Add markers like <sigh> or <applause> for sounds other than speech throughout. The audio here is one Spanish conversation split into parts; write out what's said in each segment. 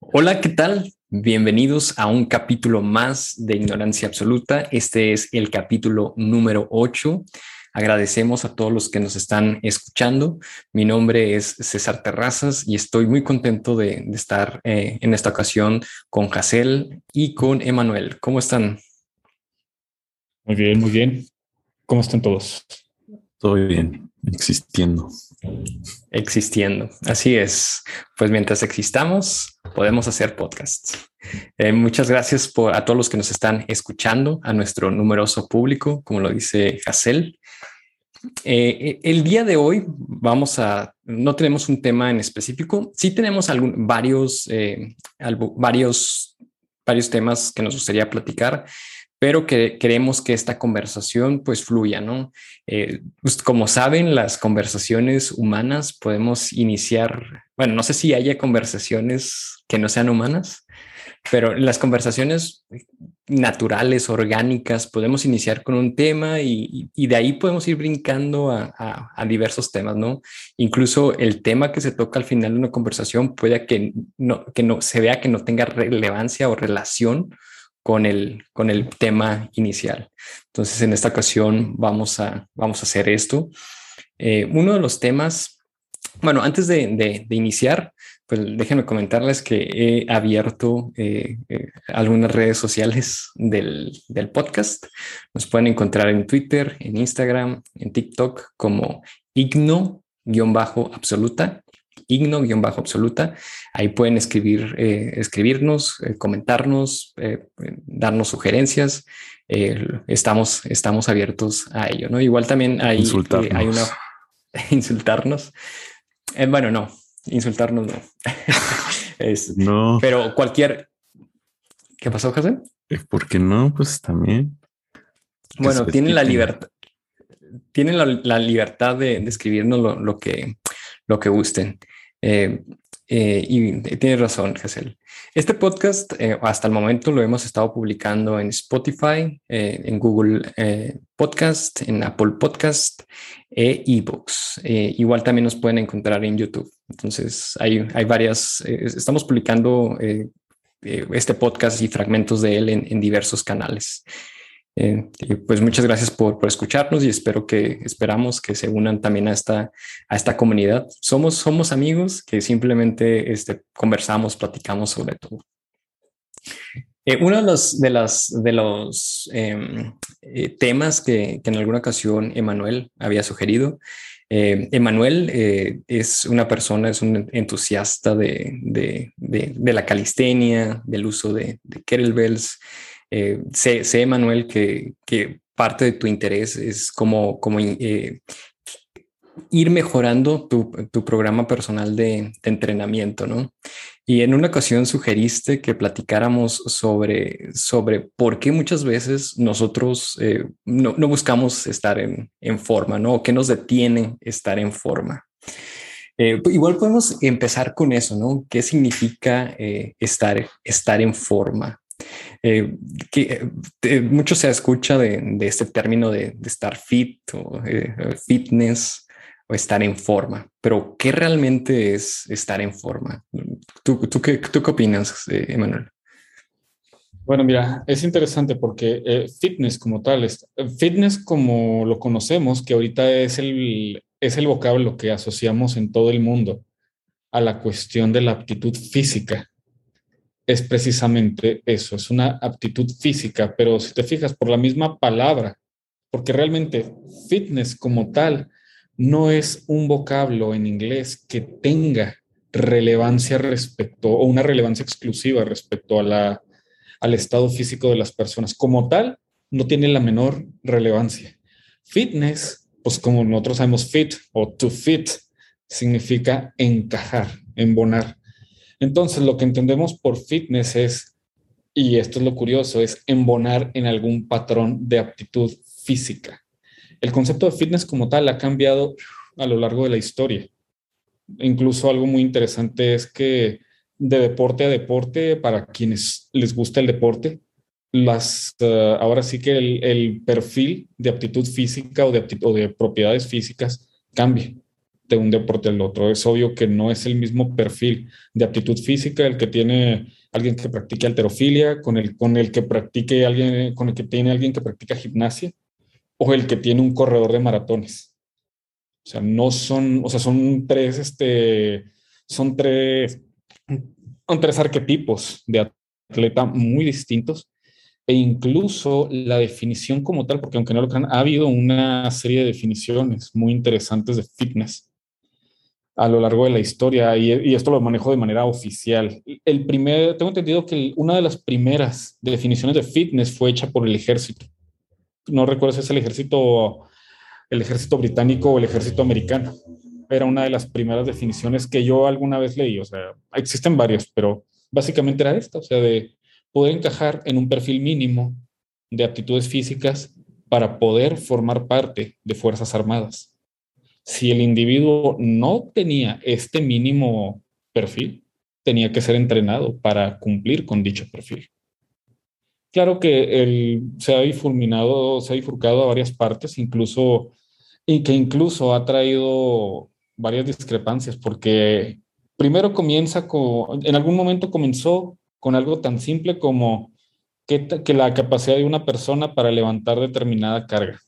Hola, ¿qué tal? Bienvenidos a un capítulo más de Ignorancia Absoluta. Este es el capítulo número 8. Agradecemos a todos los que nos están escuchando. Mi nombre es César Terrazas y estoy muy contento de, estar eh, en esta ocasión con Jacel y con Emanuel. ¿Cómo están? Muy bien, muy bien. ¿Cómo están todos? Todo bien, existiendo. Existiendo, así es. Pues mientras existamos, podemos hacer podcasts. Eh, muchas gracias por a todos los que nos están escuchando, a nuestro numeroso público, como lo dice Hassel. Eh, el día de hoy vamos a, no tenemos un tema en específico, sí tenemos algún, varios, eh, varios, varios temas que nos gustaría platicar pero que queremos que esta conversación pues fluya, ¿no? Eh, pues, como saben, las conversaciones humanas podemos iniciar, bueno, no sé si haya conversaciones que no sean humanas, pero las conversaciones naturales, orgánicas, podemos iniciar con un tema y, de ahí podemos ir brincando a, a, diversos temas, ¿no? Incluso el tema que se toca al final de una conversación puede que no, que no se vea que no tenga relevancia o relación con el, con el tema inicial. Entonces, en esta ocasión vamos a, vamos a hacer esto. Eh, uno de los temas, bueno, antes de, de, iniciar, pues déjenme comentarles que he abierto eh, eh, algunas redes sociales del, del, podcast. Nos pueden encontrar en Twitter, en Instagram, en TikTok como igno-absoluta igno-absoluta. Ahí pueden escribir, eh, escribirnos, eh, comentarnos, eh, darnos sugerencias. estamos, estamos abiertos a ello, ¿no? Igual también hay, hay una insultarnos. <laughs> bueno, no, insultarnos no. <laughs> es, no. Pero cualquier. ¿Qué pasó, José? ¿Por qué no? Pues también. Bueno, tienen la libertad. Tienen la, libertad de, escribirnos lo, que, lo que gusten. Eh, eh, y tienes razón, Hazel. Este podcast eh, hasta el momento lo hemos estado publicando en Spotify, en Google Podcast, en Apple Podcast e eBooks. igual también nos pueden encontrar en YouTube. Entonces hay, hay varias, estamos publicando este podcast y fragmentos de él en diversos canales. Eh, pues muchas gracias por, por, escucharnos y espero que esperamos que se unan también a esta, a esta comunidad. Somos, somos amigos que simplemente este, conversamos, platicamos sobre todo. Eh, uno de los, de las, de los em, eh, temas que, que, en alguna ocasión Emanuel había sugerido, Emanuel es una persona, es un entusiasta de, de, de, la calistenia, del uso de, de kettlebells, eh, sé, sé, Manuel, que, parte de tu interés es como, eh, ir mejorando tu, programa personal de, entrenamiento, ¿no? Y en una ocasión sugeriste que platicáramos sobre, por qué muchas veces nosotros eh, no, buscamos estar en, forma, ¿no? O qué nos detiene estar en forma. Eh, igual podemos empezar con eso, ¿no? ¿Qué significa estar en forma? Eh, que eh, mucho se escucha de, este término de, estar fit o eh, fitness o estar en forma, pero ¿qué realmente es estar en forma? ¿Tú, tú, qué, tú qué opinas, Emanuel? Bueno, mira, es interesante porque fitness como tal, fitness como lo conocemos, que ahorita es el, es el vocablo que asociamos en todo el mundo a la cuestión de la aptitud física es precisamente eso, es una aptitud física, pero si te fijas por la misma palabra, porque realmente fitness como tal no es un vocablo en inglés que tenga relevancia respecto o una relevancia exclusiva respecto a la, al estado físico de las personas. Como tal, no tiene la menor relevancia. Fitness, pues como nosotros sabemos fit o to fit, significa encajar, embonar. Entonces, lo que entendemos por fitness es, y esto es lo curioso, es embonar en algún patrón de aptitud física. El concepto de fitness como tal ha cambiado a lo largo de la historia. Incluso algo muy interesante es que de deporte a deporte, para quienes les gusta el deporte, las, eh, ahora sí que el, perfil de aptitud física o de, o de propiedades físicas cambia. De un deporte al otro. Es obvio que no es el mismo perfil de aptitud física el que tiene alguien que practique alterofilia con el, con el que practique alguien, con el que tiene alguien que practica gimnasia o el que tiene un corredor de maratones. O sea, no son, o sea, son tres, este, son tres, son tres arquetipos de atleta muy distintos e incluso la definición como tal, porque aunque no lo crean, ha habido una serie de definiciones muy interesantes de fitness a lo largo de la historia y, esto lo manejo de manera oficial. El primer, tengo entendido que una de las primeras definiciones de fitness fue hecha por el ejército. No recuerdo si es el ejército, el ejército británico o el ejército americano. Era una de las primeras definiciones que yo alguna vez leí. O sea, existen varios, pero básicamente era esta, o sea, de poder encajar en un perfil mínimo de aptitudes físicas para poder formar parte de Fuerzas Armadas. Si el individuo no tenía este mínimo perfil, tenía que ser entrenado para cumplir con dicho perfil. Claro que se ha bifurminado, se ha bifurcado a varias partes, incluso, y que incluso ha traído varias discrepancias, porque primero comienza con, en algún momento comenzó con algo tan simple como que, que, la capacidad de una persona para levantar determinada carga.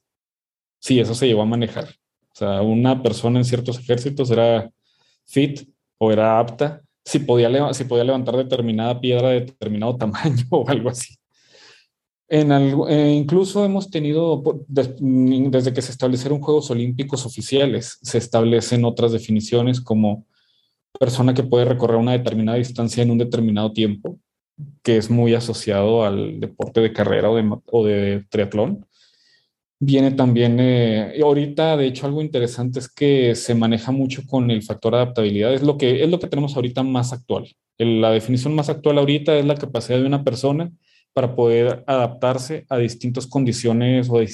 Sí, eso se llevó a manejar. Sea, una persona en ciertos ejércitos era fit o era apta si podía, si podía levantar determinada piedra de determinado <laughs> tamaño o algo así. En eh, incluso hemos tenido, desde que se establecieron Juegos Olímpicos oficiales, se establecen otras definiciones como persona que puede recorrer una determinada distancia en un determinado tiempo, que es muy asociado al deporte de carrera o de, triatlón. Viene también, eh, ahorita de hecho algo interesante es que se maneja mucho con el factor adaptabilidad, es lo que, es lo que tenemos ahorita más actual. La definición más actual ahorita es la capacidad de una persona para poder adaptarse a distintas condiciones o a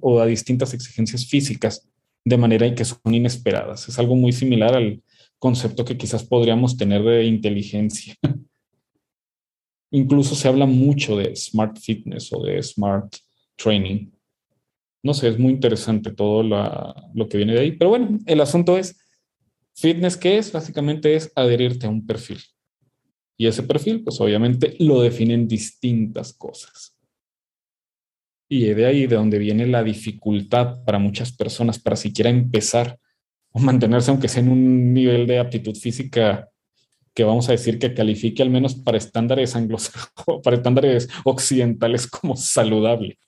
o a distintas exigencias físicas de manera que son inesperadas. Es algo muy similar al, concepto que quizás podríamos tener de inteligencia. <laughs> Incluso se habla mucho de smart fitness o de smart training. No sé, es muy interesante todo lo que viene de ahí. Pero bueno, el asunto es, fitness, ¿qué es? Básicamente es adherirte a un perfil. Y ese perfil, pues obviamente lo definen distintas cosas. Y de ahí de donde viene la dificultad para muchas personas para siquiera empezar o mantenerse aunque sea en un nivel de aptitud física que vamos a decir que califique al menos para estándares anglosajones, <laughs> para estándares occidentales como saludable.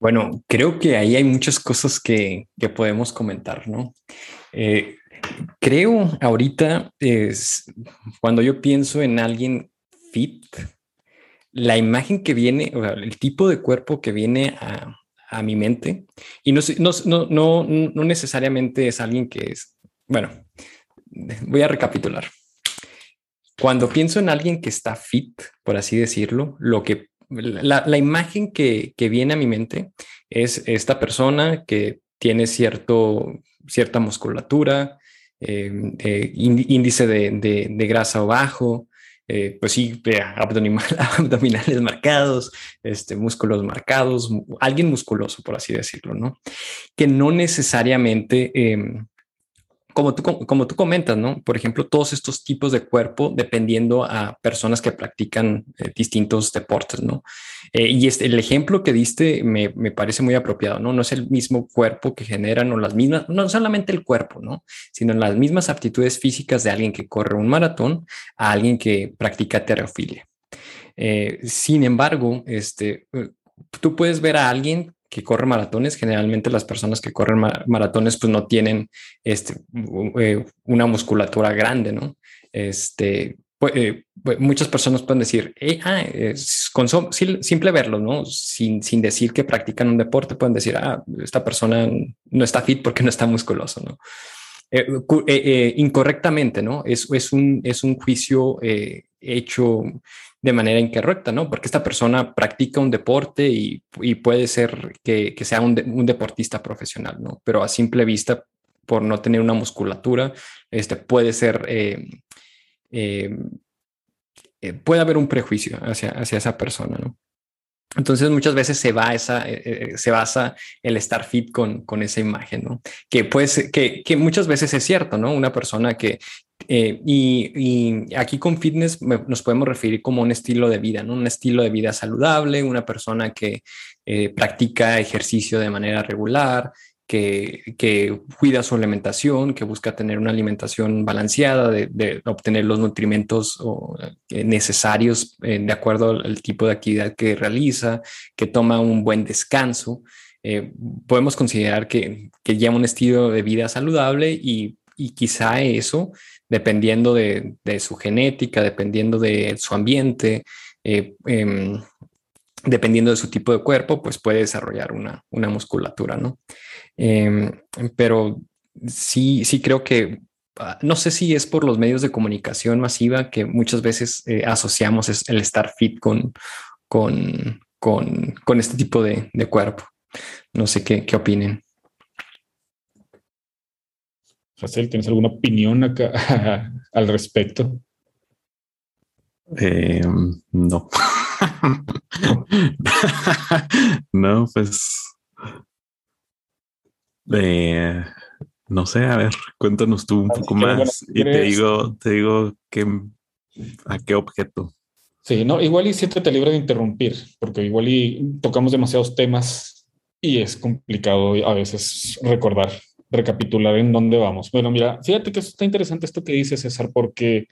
Bueno, creo que ahí hay muchas cosas que, que podemos comentar, ¿no? Eh, creo ahorita es cuando yo pienso en alguien fit, la imagen que viene, el tipo de cuerpo que viene a, a mi mente. Y no, no, no, no necesariamente es alguien que es, bueno, voy a recapitular. Cuando pienso en alguien que está fit, por así decirlo, lo que la, la imagen que, que, viene a mi mente es esta persona que tiene cierto, cierta musculatura, eh, eh, índice de, de, de, grasa bajo, eh, pues sí, abdominal, <laughs> abdominales marcados, este, músculos marcados, alguien musculoso, por así decirlo, ¿no? Que no necesariamente em, como tú, como tú comentas, ¿no? Por ejemplo, todos estos tipos de cuerpo dependiendo a personas que practican eh, distintos deportes, ¿no? Eh, y este, el ejemplo que diste me, me, parece muy apropiado, ¿no? No es el mismo cuerpo que generan o las mismas, no solamente el cuerpo, ¿no? Sino las mismas aptitudes físicas de alguien que corre un maratón a alguien que practica terofilia. Eh, sin embargo, este, tú puedes ver a alguien que corre maratones, generalmente las personas que corren maratones pues no tienen este, eh, una musculatura grande, ¿no? Este, pues, eh, pues, muchas personas pueden decir, ah, con simple verlo, ¿no? Sin, sin decir que practican un deporte, pueden decir, ah, esta persona no está fit porque no está musculoso, ¿no? Eh, incorrectamente, ¿no? Es, es, un, es un juicio hecho de manera incorrecta, ¿no? Porque esta persona practica un deporte y, puede ser que, sea un, deportista profesional, ¿no? Pero a simple vista, por no tener una musculatura, este, puede ser, eh, eh, eh, puede haber un prejuicio hacia, hacia esa persona, ¿no? entonces muchas veces se va esa, eh, eh, se basa el estar fit con, con esa imagen, ¿no? Que pues, que, que muchas veces es cierto, ¿no? Una persona que, eh, y, y, aquí con fitness nos podemos referir como un estilo de vida, ¿no? Un estilo de vida saludable, una persona que eh, practica ejercicio de manera regular, que, cuida su alimentación, que busca tener una alimentación balanceada, de, obtener los nutrimentos eh, necesarios eh, de acuerdo al, tipo de actividad que realiza, que toma un buen descanso. Eh, podemos considerar que, que, lleva un estilo de vida saludable y, quizá eso, dependiendo de, su genética, dependiendo de su ambiente, em, dependiendo de su tipo de cuerpo, pues puede desarrollar una, musculatura, ¿no? Em, pero sí, sí creo que, ah, no sé si es por los medios de comunicación masiva que muchas veces eh, asociamos el estar fit con este tipo de, de, cuerpo. No sé qué, qué opinen. Racel, ¿tienes alguna opinión acá <laughs> al respecto? Eh, no. <laughs> no, pues eh, no sé, a ver, cuéntanos tú un poco más y te digo, te digo que, a qué objeto. Sí, no, igual y siéntete libre de interrumpir, porque igual y tocamos demasiados temas y es complicado a veces recordar, recapitular en dónde vamos. Bueno, mira, fíjate que está interesante esto que dice César, porque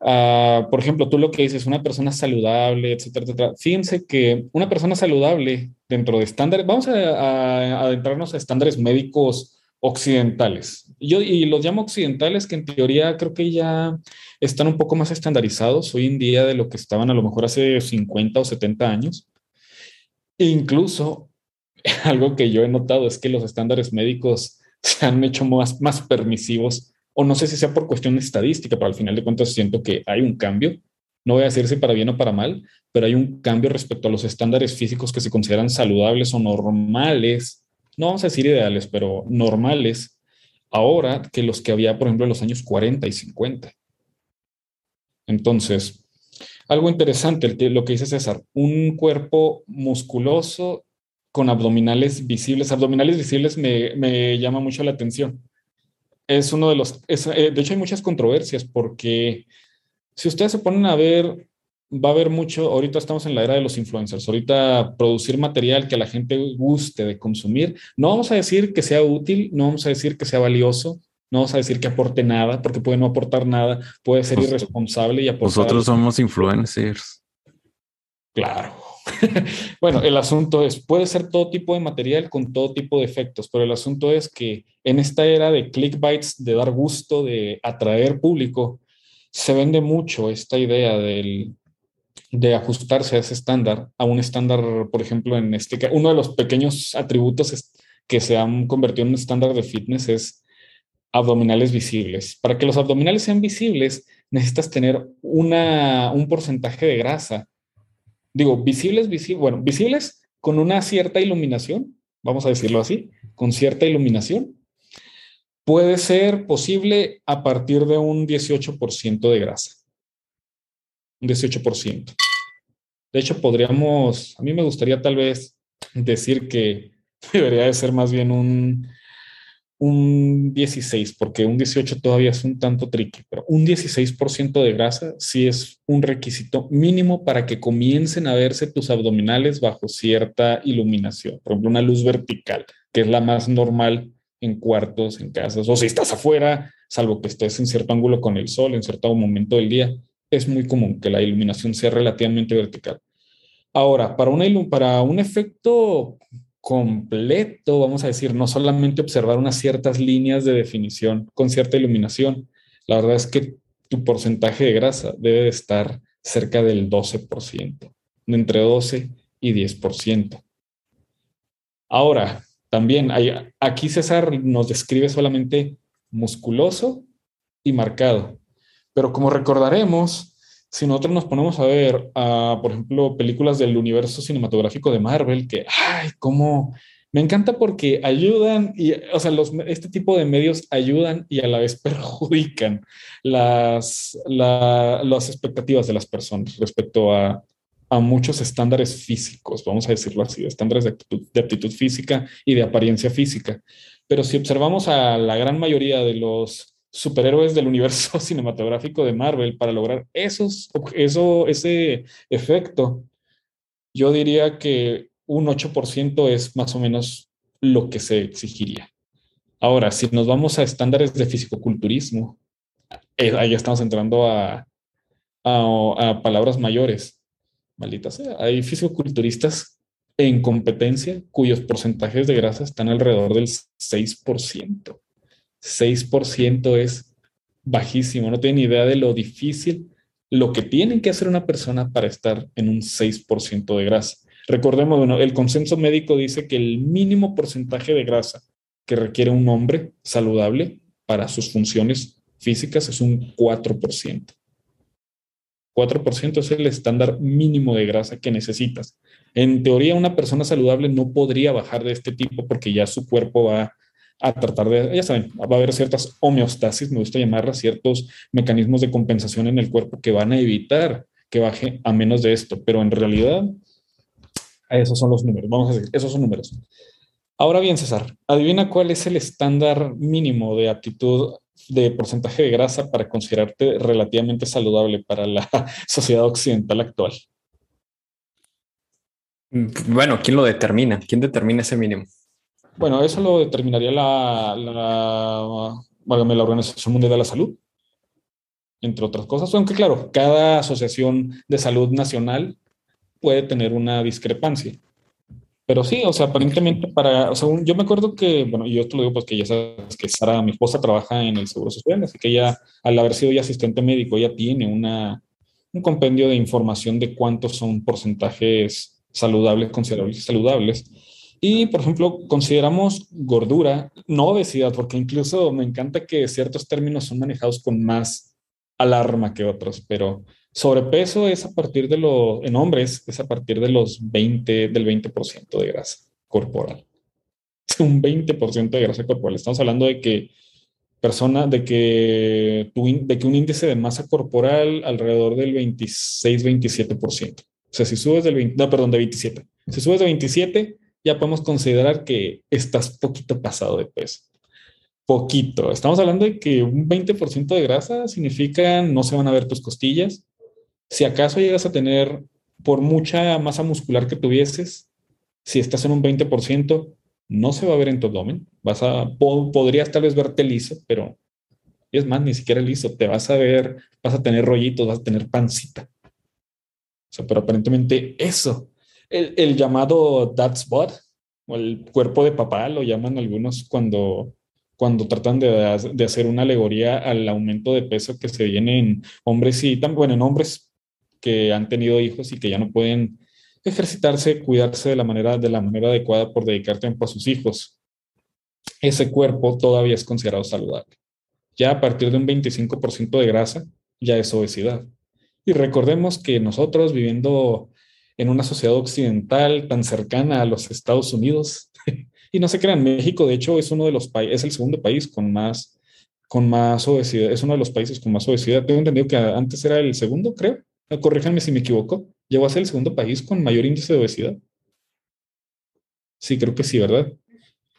Uh, por ejemplo, tú lo que dices, una persona saludable, etcétera, etcétera. Fíjense que una persona saludable dentro de estándares, vamos a, adentrarnos a estándares médicos occidentales. Yo y los llamo occidentales que en teoría creo que ya están un poco más estandarizados hoy en día de lo que estaban a lo mejor hace 50 o 70 años. Incluso <laughs> algo que yo he notado es que los estándares médicos se han hecho más, más permisivos o no sé si sea por cuestión estadística, pero al final de cuentas siento que hay un cambio. No voy a decir si para bien o para mal, pero hay un cambio respecto a los estándares físicos que se consideran saludables o normales. No vamos a decir ideales, pero normales ahora que los que había, por ejemplo, en los años 40 y 50. Entonces, algo interesante lo que dice César, un cuerpo musculoso con abdominales visibles. Abdominales visibles me, me llama mucho la atención es uno de los, eh, de hecho hay muchas controversias porque si ustedes se ponen a ver, va a haber mucho, ahorita estamos en la era de los influencers, ahorita producir material que a la gente guste de consumir, no vamos a decir que sea útil, no vamos a decir que sea valioso, no vamos a decir que aporte nada, porque puede no aportar nada, puede ser irresponsable y aportar. Nosotros somos influencers. Claro. <laughs> bueno, el asunto es, puede ser todo tipo de material con todo tipo de efectos, pero el asunto es que en esta era de clickbites, de dar gusto, de atraer público, se vende mucho esta idea del, de ajustarse a ese estándar, a un estándar, por ejemplo, en este uno de los pequeños atributos que se han convertido en un estándar de fitness es abdominales visibles. Para que los abdominales sean visibles, necesitas tener una, un porcentaje de grasa digo, visibles, visibles, bueno, visibles con una cierta iluminación, vamos a decirlo así, con cierta iluminación, puede ser posible a partir de un 18% de grasa. Un 18%. De hecho, podríamos, a mí me gustaría tal vez decir que <laughs> debería de ser más bien un un 16, porque un 18 todavía es un tanto tricky, pero un 16% de grasa sí es un requisito mínimo para que comiencen a verse tus abdominales bajo cierta iluminación. Por ejemplo, una luz vertical, que es la más normal en cuartos, en casas, o si estás afuera, salvo que estés en cierto ángulo con el sol, en cierto momento del día, es muy común que la iluminación sea relativamente vertical. Ahora, para, una, para un efecto completo, vamos a decir, no solamente observar unas ciertas líneas de definición con cierta iluminación. La verdad es que tu porcentaje de grasa debe estar cerca del 12%, entre 12 y 10%. Ahora, también hay, aquí César nos describe solamente musculoso y marcado, pero como recordaremos, si nosotros nos ponemos a ver, por ejemplo, películas del universo cinematográfico de Marvel, que, ay, cómo, me encanta porque ayudan, y, o sea, los, este tipo de medios ayudan y a la vez <laughs> perjudican las, las expectativas de las personas respecto a a muchos estándares físicos, vamos a decirlo así, estándares de de aptitud física y de apariencia física. Pero si observamos a la gran mayoría de los superhéroes del universo <laughs> cinematográfico de Marvel para lograr esos, eso, ese efecto, yo diría que un 8% es más o menos lo que se exigiría. Ahora, si nos vamos a estándares de fisicoculturismo, eh, ahí estamos entrando a, a, palabras mayores. Maldita sea, hay fisicoculturistas en competencia cuyos porcentajes de grasa están alrededor del 6%. 6% es bajísimo, no tienen idea de lo difícil, lo que tienen que hacer una persona para estar en un 6% de grasa. Recordemos, bueno, el consenso médico dice que el mínimo porcentaje de grasa que requiere un hombre saludable para sus funciones físicas es un 4%. 4% es el estándar mínimo de grasa que necesitas. En teoría, una persona saludable no podría bajar de este tipo porque ya su cuerpo va a tratar de, ya saben, va a haber ciertas homeostasis, me gusta llamarlas, ciertos mecanismos de compensación en el cuerpo que van a evitar que baje a menos de esto, pero en realidad esos son los números, vamos a decir, esos son números. Ahora bien, César, adivina cuál es el estándar mínimo de aptitud de porcentaje de grasa para considerarte relativamente saludable para la <laughs> sociedad occidental actual. Bueno, ¿quién lo determina? ¿Quién determina ese mínimo? Bueno, eso lo determinaría la, la, la Organización Mundial de la Salud, entre otras cosas, aunque claro, cada asociación de salud nacional puede tener una discrepancia. Pero sí, o sea, aparentemente para, o sea, yo me acuerdo que, bueno, yo esto lo digo porque ya sabes que Sara, mi esposa, trabaja en el Seguro Social, así que ella, al haber sido ya asistente médico, ya tiene una, un compendio de información de cuántos son porcentajes saludables, considerables saludables. Y, por ejemplo, consideramos gordura, no obesidad, porque incluso me encanta que ciertos términos son manejados con más alarma que otros, pero sobrepeso es a partir de los, en hombres, es a partir de los 20, del 20% de grasa corporal. Es <laughs> un 20% de grasa corporal. Estamos hablando de que persona, de que, de que un índice de masa corporal alrededor del 26, 27%. O sea, si subes del 20, no, perdón, de 27. Si subes de 27, ya podemos considerar que estás poquito pasado de peso. Poquito. Estamos hablando de que un 20% de grasa significa no se van a ver tus costillas. Si acaso llegas a tener, por mucha masa muscular que tuvieses, si estás en un 20%, no se va a ver en tu abdomen. Vas a, podrías tal vez verte liso, pero es más, ni siquiera liso. Te vas a ver, vas a tener rollitos, vas a tener pancita. O sea, pero aparentemente eso el, llamado Dad's Spot o el cuerpo de papá, lo llaman algunos cuando, cuando tratan de, de, hacer una alegoría al aumento de peso que se viene en hombres y también, bueno, en hombres que han tenido hijos y que ya no pueden ejercitarse, cuidarse de la manera, de la manera adecuada por dedicar tiempo a sus hijos. Ese cuerpo todavía es considerado saludable. Ya a partir de un 25% de grasa, ya es obesidad. Y recordemos que nosotros viviendo en una sociedad occidental tan cercana a los Estados Unidos. <laughs> y no se crean, México de hecho es uno de los países, es el segundo país con más, con más obesidad, es uno de los países con más obesidad. Tengo entendido que antes era el segundo, creo. Corríjanme si me equivoco. Llegó a ser el segundo país con mayor índice de obesidad. Sí, creo que sí, ¿verdad?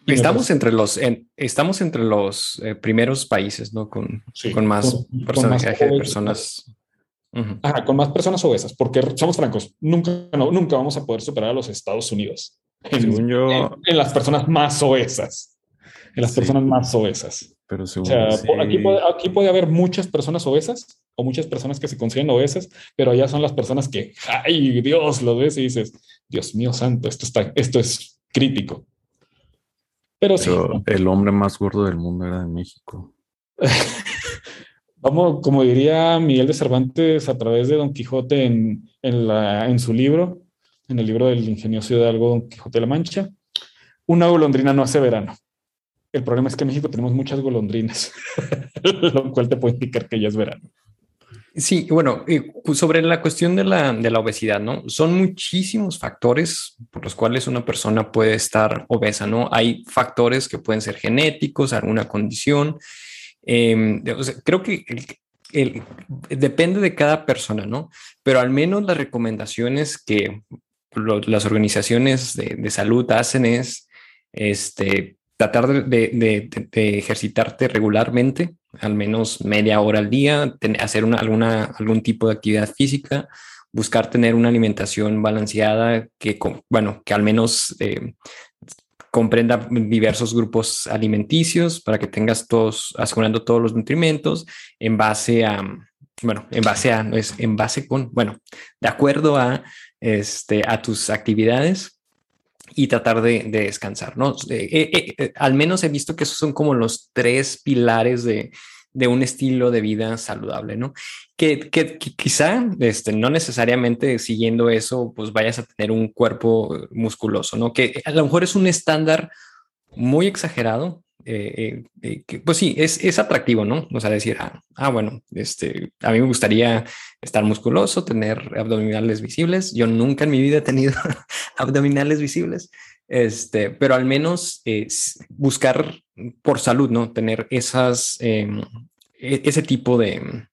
Estamos entre los, estamos entre los eh, primeros países, ¿no? Con, con más porcentaje de personas con más personas obesas, porque somos francos, nunca, nunca vamos a poder superar a los Estados Unidos. En, yo... en, las personas más obesas. En las personas más obesas. Pero aquí, puede, aquí puede haber muchas personas obesas o muchas personas que se consideran obesas, pero allá son las personas que, ay, Dios, lo ves y dices, Dios mío santo, esto, está, esto es crítico. Pero, sí. El hombre más gordo del mundo era de México. <laughs> Vamos, como diría Miguel de Cervantes a través de Don Quijote en, su libro, en el libro del ingenioso de algo Don Quijote de la Mancha, una golondrina no hace verano. El problema es que en México tenemos muchas golondrinas, <laughs> lo cual te puede indicar que ya es verano. Sí, bueno, sobre la cuestión de la, de la obesidad, ¿no? Son muchísimos factores por los cuales una persona puede estar obesa, ¿no? Hay factores que pueden ser genéticos, alguna condición, Em, creo que depende de cada persona, ¿no? Pero al menos las recomendaciones que las organizaciones de, salud hacen es este, tratar de, ejercitarte regularmente, al menos media hora al día, hacer una, alguna, algún tipo de actividad física, buscar tener una alimentación balanceada que, bueno, que al menos eh, comprenda diversos grupos alimenticios para que tengas todos, asegurando todos los nutrimentos en base a, bueno, en base a, es en base con, bueno, de acuerdo a, este, a tus actividades y tratar de, descansar, ¿no? Eh, eh, eh, al menos he visto que esos son como los tres pilares de, de un estilo de vida saludable, ¿no? Que, quizá este, no necesariamente siguiendo eso, pues vayas a tener un cuerpo musculoso, ¿no? Que a lo mejor es un estándar muy exagerado, eh, eh, que, pues sí, es, es, atractivo, ¿no? O sea, decir, ah, ah, bueno, este, a mí me gustaría estar musculoso, tener abdominales visibles. Yo nunca en mi vida he tenido <laughs> abdominales visibles, este, pero al menos buscar por salud, ¿no? Tener esas, em, e, ese tipo de,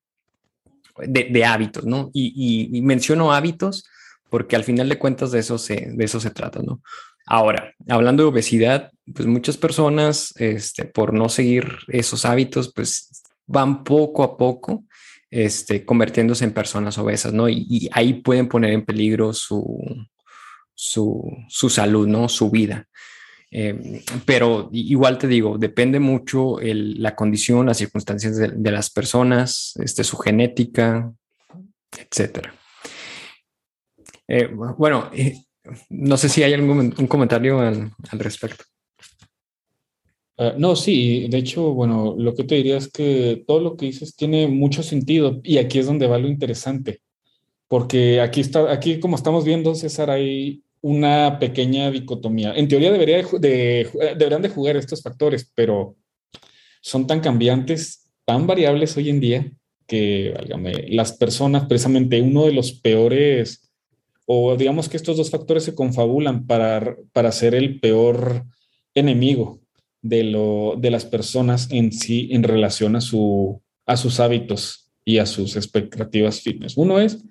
de, hábitos, ¿no? Y, menciono hábitos porque al final de cuentas de eso se, de eso se trata, ¿no? Ahora, hablando de obesidad, pues muchas personas, este, por no seguir esos hábitos, pues van poco a poco este, convirtiéndose en personas obesas, ¿no? Y, ahí pueden poner en peligro su, su, su salud, ¿no? Su vida. Eh, pero igual te digo, depende mucho la condición, las circunstancias de, las personas, este, su genética, etcétera. Eh, bueno, eh, no sé si hay algún un comentario al, respecto. Ah, no, sí, de hecho, bueno, lo que te diría es que todo lo que dices tiene mucho sentido y aquí es donde va lo interesante, porque aquí está, aquí como estamos viendo, César, hay una pequeña dicotomía. En teoría de, deberían de jugar estos factores, pero son tan cambiantes, tan variables hoy en día, que, válgame, las personas, precisamente uno de los peores, o digamos que estos dos factores se confabulan para, para ser el peor enemigo de, lo, de las personas en sí en relación a, su, a sus hábitos y a sus expectativas fitness. Uno es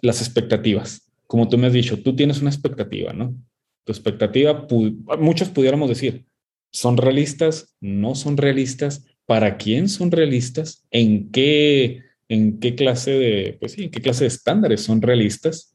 las expectativas como tú me has dicho, tú tienes una expectativa, ¿no? Tu expectativa, muchos pudiéramos decir, ¿son realistas? ¿No son realistas? ¿Para quién son realistas? ¿En qué, en qué clase de, pues sí, en qué clase de estándares son realistas?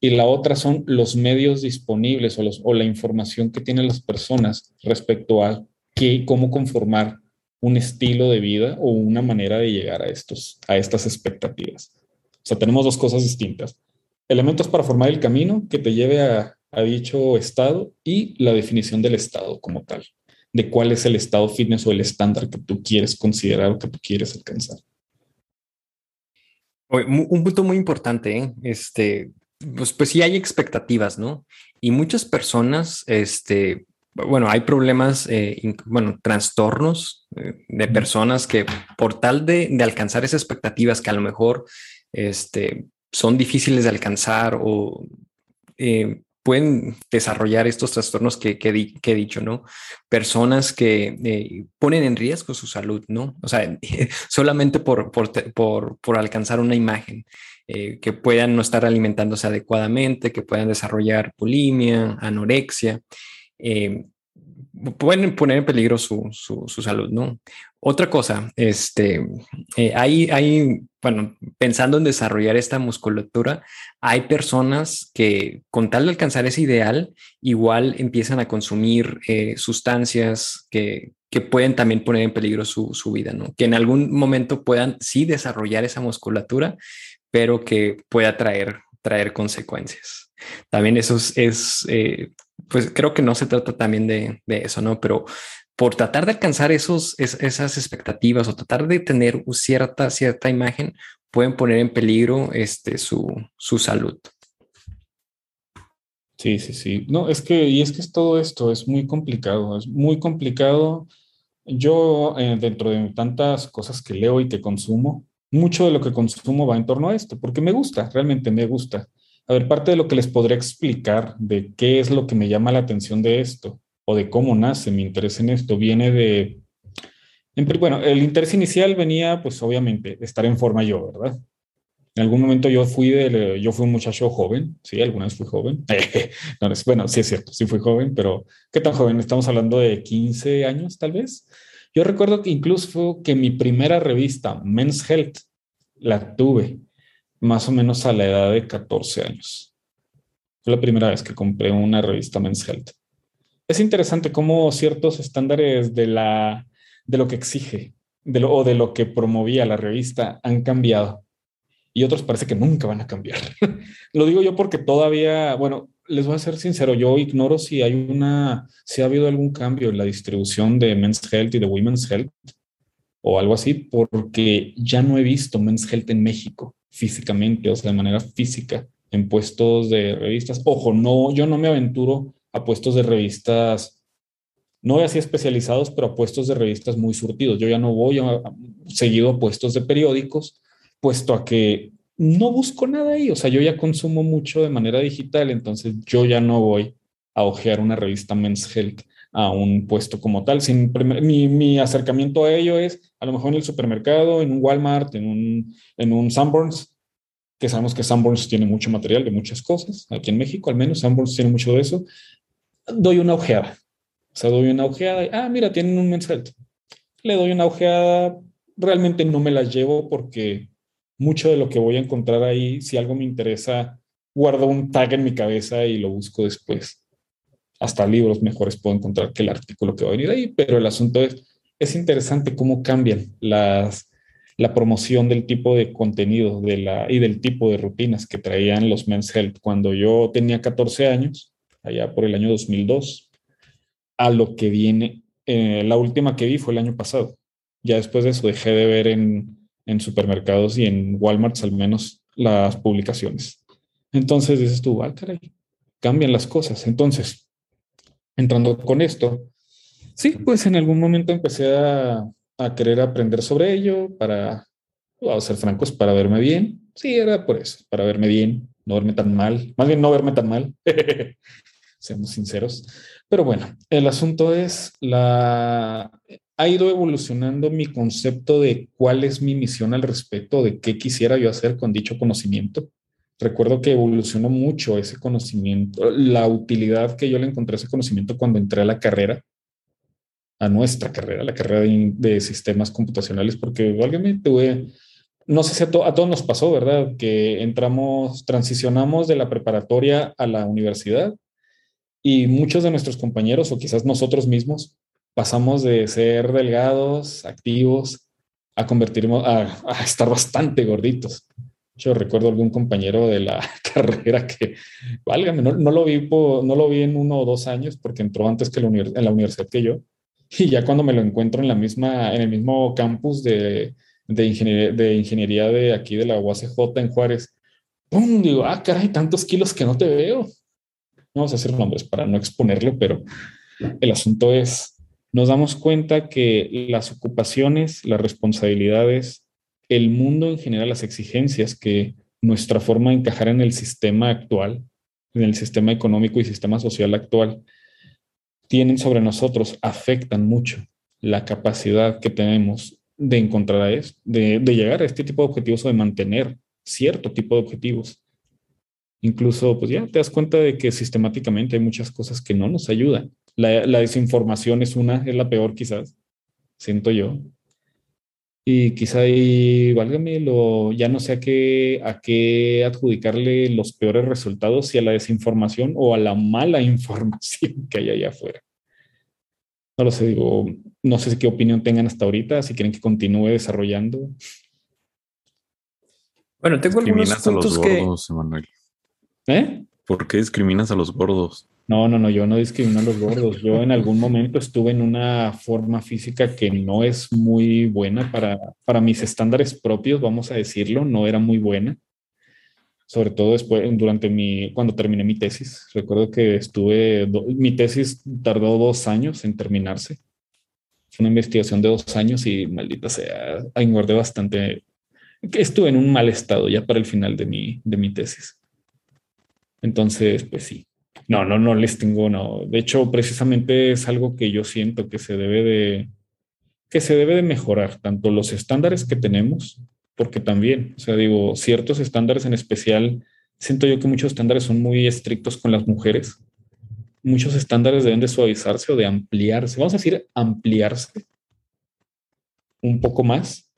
Y la otra son los medios disponibles o, los, o la información que tienen las personas respecto a qué, cómo conformar un estilo de vida o una manera de llegar a, estos, a estas expectativas. O sea, tenemos dos cosas distintas elementos para formar el camino que te lleve a, dicho estado y la definición del estado como tal, de cuál es el estado fitness o el estándar que tú quieres considerar o que tú quieres alcanzar. Un punto muy importante, ¿eh? este, pues, pues sí hay expectativas, ¿no? Y muchas personas, este, bueno, hay problemas, eh, bueno, trastornos eh, de personas que por tal de, de, alcanzar esas expectativas que a lo mejor, este, son difíciles de alcanzar o eh, pueden desarrollar estos trastornos que, he dicho, ¿no? Personas que eh, ponen en riesgo su salud, ¿no? O sea, <laughs> solamente por, por, alcanzar una imagen, eh, que puedan no estar alimentándose adecuadamente, que puedan desarrollar bulimia, anorexia pueden poner en peligro su, salud, ¿no? Otra cosa, este, eh, hay, hay, bueno, pensando en desarrollar esta musculatura, hay personas que con tal de alcanzar ese ideal, igual empiezan a consumir eh, sustancias que, que, pueden también poner en peligro su, vida, ¿no? Que en algún momento puedan sí desarrollar esa musculatura, pero que pueda traer, traer consecuencias. También eso es, eh, pues creo que no se trata también de, eso, ¿no? Pero por tratar de alcanzar esos, esas expectativas o tratar de tener cierta, cierta imagen, pueden poner en peligro este, su, salud. Sí, sí, sí. No, es que, y es que todo esto, es muy complicado, es muy complicado. Yo, eh, dentro de tantas cosas que leo y que consumo, mucho de lo que consumo va en torno a esto, porque me gusta, realmente me gusta. A ver, parte de lo que les podría explicar de qué es lo que me llama la atención de esto o de cómo nace mi interés en esto viene de bueno, el interés inicial venía, pues obviamente, estar en forma yo, ¿verdad? En algún momento yo fui, de, yo fui un muchacho joven, sí, alguna vez fui joven. <laughs> bueno, sí es cierto, sí fui joven, pero ¿qué tan joven? Estamos hablando de 15 años, tal vez. Yo recuerdo que incluso que mi primera revista, Men's Health, la tuve más o menos a la edad de 14 años. Fue la primera vez que compré una revista Men's Health. Es interesante cómo ciertos estándares de, la, de lo que exige o de lo que promovía la revista han cambiado y otros parece que nunca van a cambiar. <laughs> Lo digo yo porque todavía, bueno, les voy a ser sincero, yo ignoro si hay una, si ha habido algún cambio en la distribución de Men's Health y de Women's Health o algo así, porque ya no he visto Men's Health en México físicamente, o sea, de manera física, en puestos de revistas. Ojo, no, yo no me aventuro a puestos de revistas, no así especializados, pero a puestos de revistas muy surtidos. Yo ya no voy a, seguido a puestos de periódicos puesto a que no busco nada ahí, o sea, yo ya consumo mucho de manera digital, entonces yo ya no voy a ojear una revista Men's Health a un puesto como tal. Sin, mi, mi, acercamiento a ello es a lo mejor en el supermercado, en un Walmart, en un, en un Sanborns, que sabemos que Sanborns tiene mucho material de muchas cosas, aquí en México al menos Sanborns tiene mucho de eso. Doy una ojeada, o sea, doy una ojeada y, ah, mira, tienen un Men's Health. Le doy una ojeada, realmente no me las llevo porque mucho de lo que voy a encontrar ahí, si algo me interesa, guardo un tag en mi cabeza y lo busco después. Hasta libros mejores puedo encontrar que el artículo que va a venir ahí, pero el asunto es, es interesante cómo cambian las, la promoción del tipo de contenido de la, y del tipo de rutinas que traían los Men's Health. Cuando yo tenía 14 años, allá por el año 2002, a lo que viene, eh, la última que vi fue el año pasado. Ya después de eso dejé de ver en, en supermercados y en Walmart al menos las publicaciones. Entonces dices tú, ah, caray, cambian las cosas. Entonces, entrando con esto, sí, pues en algún momento empecé a, a querer aprender sobre ello para, a ser francos, para verme bien. Sí, era por eso, para verme bien, no verme tan mal, más bien no verme tan mal, <laughs> seamos sinceros. Pero bueno, el asunto es la ha ido evolucionando mi concepto de cuál es mi misión al respecto, de qué quisiera yo hacer con dicho conocimiento. Recuerdo que evolucionó mucho ese conocimiento, la utilidad que yo le encontré a ese conocimiento cuando entré a la carrera, a nuestra carrera, la carrera de, sistemas computacionales, porque alguien tuve, no sé si a todos nos pasó, ¿verdad? Que entramos, transicionamos de la preparatoria a la universidad y muchos de nuestros compañeros o quizás nosotros mismos pasamos de ser delgados, activos, a convertirnos, a, estar bastante gorditos. Yo recuerdo algún compañero de la <laughs> carrera que, válgame, no, lo vi no lo vi en uno o dos años porque entró antes que la en la universidad que yo. Y ya cuando me lo encuentro en la misma, en el mismo campus de, de, ingeniería, de ingeniería de aquí de la UACJ en Juárez, ¡pum! Digo, ah, caray, tantos kilos que no te veo. Vamos a decir nombres para no exponerlo, pero el asunto es, nos damos cuenta que las ocupaciones, las responsabilidades, el mundo en general, las exigencias que nuestra forma de encajar en el sistema actual, en el sistema económico y sistema social actual, tienen sobre nosotros, afectan mucho la capacidad que tenemos de encontrar a esto, de llegar a este tipo de objetivos o de mantener cierto tipo de objetivos. Incluso, pues ya te das cuenta de que sistemáticamente hay muchas cosas que no nos ayudan. La, desinformación es una, es la peor quizás, siento yo. Y quizá ahí, válgame, lo, ya no sé a qué, a qué adjudicarle los peores resultados, si a la desinformación o a la mala <laughs> información que hay allá afuera. No lo sé, digo, no sé qué opinión tengan hasta ahorita, si quieren que continúe desarrollando. Bueno, tengo algunos puntos a los que... ¿Eh? ¿Por qué discriminas a los gordos? No, no, no, yo no discrimino a los gordos. Yo en algún momento estuve en una forma física que no es muy buena para, para mis estándares propios, vamos a decirlo, no era muy buena. Sobre todo después, durante mi, cuando terminé mi tesis. Recuerdo que estuve, mi tesis tardó dos años en terminarse. Fue una investigación de dos años y maldita sea, engordé bastante. Estuve en un mal estado ya para el final de mi, de mi tesis. Entonces, pues sí, no, no, no les tengo, no. De hecho, precisamente es algo que yo siento que se debe de, que se debe de mejorar tanto los estándares que tenemos, porque también, o sea, digo, ciertos estándares en especial, siento yo que muchos estándares son muy estrictos con las mujeres. Muchos estándares deben de suavizarse o de ampliarse. Vamos a decir ampliarse un poco más.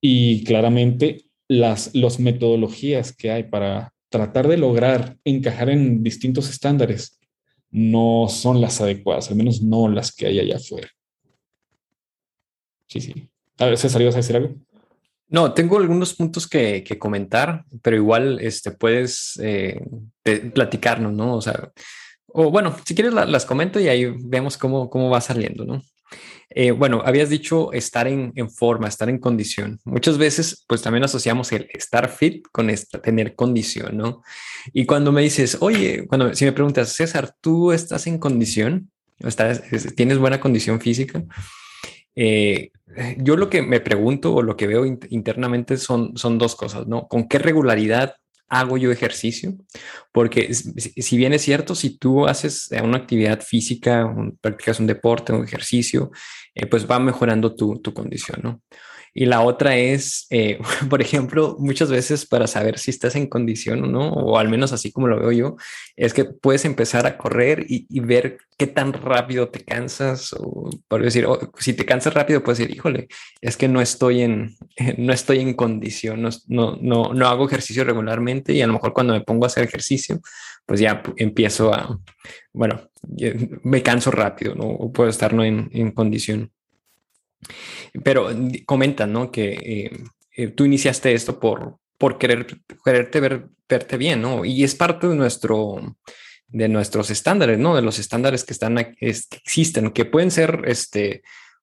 Y claramente las los metodologías que hay para tratar de lograr encajar en distintos estándares no son las adecuadas, al menos no las que hay allá afuera. Sí, sí. A ver, César, ¿ibas a decir algo? No, tengo algunos puntos que, comentar, pero igual este, puedes eh, platicarnos, ¿no? O sea, o bueno, si quieres las comento y ahí vemos cómo, cómo va saliendo, ¿no? Eh, bueno, habías dicho estar en, forma, estar en condición. Muchas veces, pues también asociamos el estar fit con tener condición, ¿no? Y cuando me dices, oye, cuando si me preguntas, César, ¿tú estás en condición? ¿Estás, ¿Tienes buena condición física? Eh, yo lo que me pregunto o lo que veo internamente son, son dos cosas, ¿no? ¿Con qué regularidad hago yo ejercicio? Porque si bien es cierto, si tú haces una actividad física, practicas un deporte, un ejercicio, eh, pues va mejorando tu, tu condición, ¿no? Y la otra es, eh, <laughs> por ejemplo, muchas veces para saber si estás en condición o no, o al menos así como lo veo yo, es que puedes empezar a correr y, ver qué tan rápido te cansas, o por decir, si te cansas rápido, puedes decir, híjole, es que no estoy en, <laughs> no estoy en condición, no, no, no, no hago ejercicio regularmente y a lo mejor cuando me pongo a hacer ejercicio, pues ya empiezo a, bueno, me canso rápido, ¿no? O puedo estar no en, en condición. Pero comentan, ¿no? Que eh, eh, tú iniciaste esto por, por querer, quererte ver, verte bien, ¿no? Y es parte de nuestro de nuestros estándares, ¿no? De los estándares que están que existen, que pueden ser este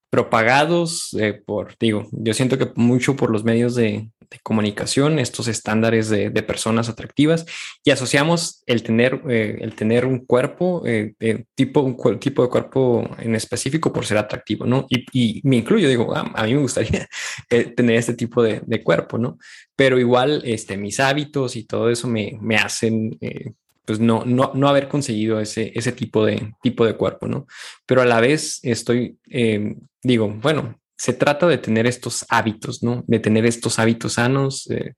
propagados eh, por, digo, yo siento que mucho por los medios de, comunicación, estos estándares de, personas atractivas y asociamos el tener, eh, el tener un cuerpo, eh, tipo, un tipo de cuerpo en específico por ser atractivo, ¿no? Y, me incluyo, digo, ah, a mí me gustaría <laughs> tener este tipo de, cuerpo, ¿no? Pero igual, este, mis hábitos y todo eso me, me hacen pues no, no, no haber conseguido ese, ese tipo, de, tipo de cuerpo, ¿no? Pero a la vez estoy, eh, digo, bueno, se trata de tener estos hábitos, ¿no? De tener estos hábitos sanos, eh,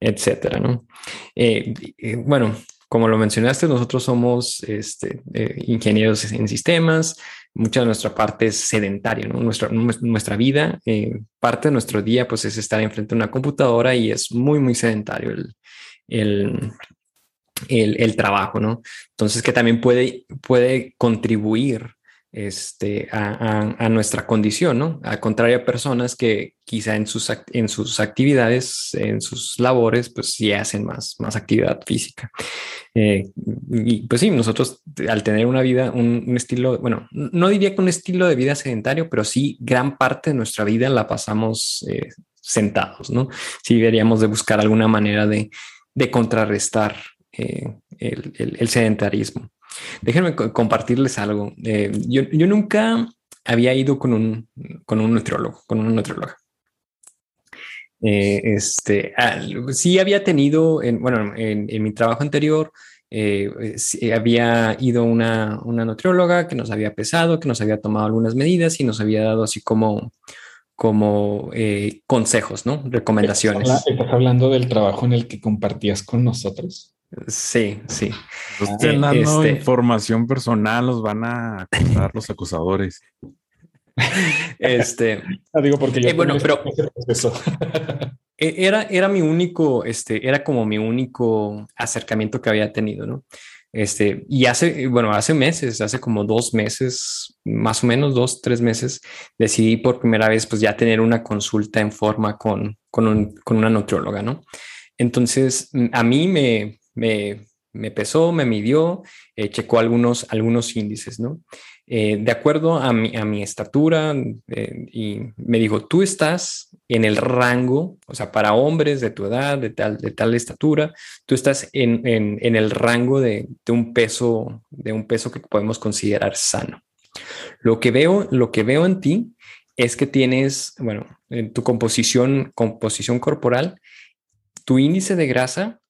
etcétera, ¿no? Eh, bueno, como lo mencionaste, nosotros somos este, ingenieros en sistemas, mucha de nuestra parte es sedentaria, ¿no? Nuestra, nuestra vida, parte de nuestro día, pues es estar enfrente de una computadora y es muy, muy sedentario el, el, el, trabajo, ¿no? Entonces, que también puede, puede contribuir este, a, nuestra condición, ¿no? A contrario a personas que quizá en sus, en sus actividades, en sus labores, pues sí hacen más, más actividad física. Eh, y pues sí, nosotros al tener una vida, un, estilo, bueno, no diría que un estilo de vida sedentario, pero sí gran parte de nuestra vida la pasamos eh, sentados, ¿no? Sí deberíamos de buscar alguna manera de, de contrarrestar eh, el, sedentarismo. Déjenme compartirles algo. Eh, yo, nunca había ido con un, con un nutriólogo, con una nutrióloga. Eh, este, ah, sí había tenido, en, bueno, en, mi trabajo anterior, había ido una, una nutrióloga que nos había pesado, que nos había tomado algunas medidas y nos había dado así como, como consejos, ¿no? Recomendaciones. ¿Estás hablando del trabajo en el que compartías con nosotros? Sí, sí. Estén dando este información personal, los van a acusar los acusadores. <laughs> Este, ah, digo porque eh, bueno, pero <laughs> e, era, era mi único, este, era como mi único acercamiento que había tenido, ¿no? Este, y hace, bueno, hace meses, hace como dos meses, más o menos dos, tres meses, decidí por primera vez, pues ya tener una consulta en forma con, con, un, con una nutrióloga, ¿no? Entonces, a mí me, me, me pesó, me midió, eh, checó algunos, algunos índices, ¿no? Eh, de acuerdo a mi, a mi estatura, eh, y me dijo, tú estás en el rango, o sea, para hombres de tu edad, de tal, de tal estatura, tú estás en, en, el rango de, de, un peso, de un peso que podemos considerar sano. Lo que veo, lo que veo en ti es que tienes, bueno, en tu composición, composición corporal, tu índice de grasa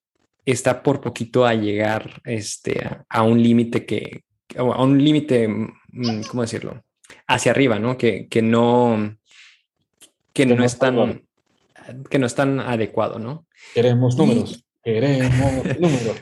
está por poquito a llegar este, a, un límite que, a un límite, mm, ¿cómo decirlo? Hacia arriba, ¿no? Que, que no, que no es tan que no es tan adecuado, ¿no? Queremos números. Queremos <laughs> números.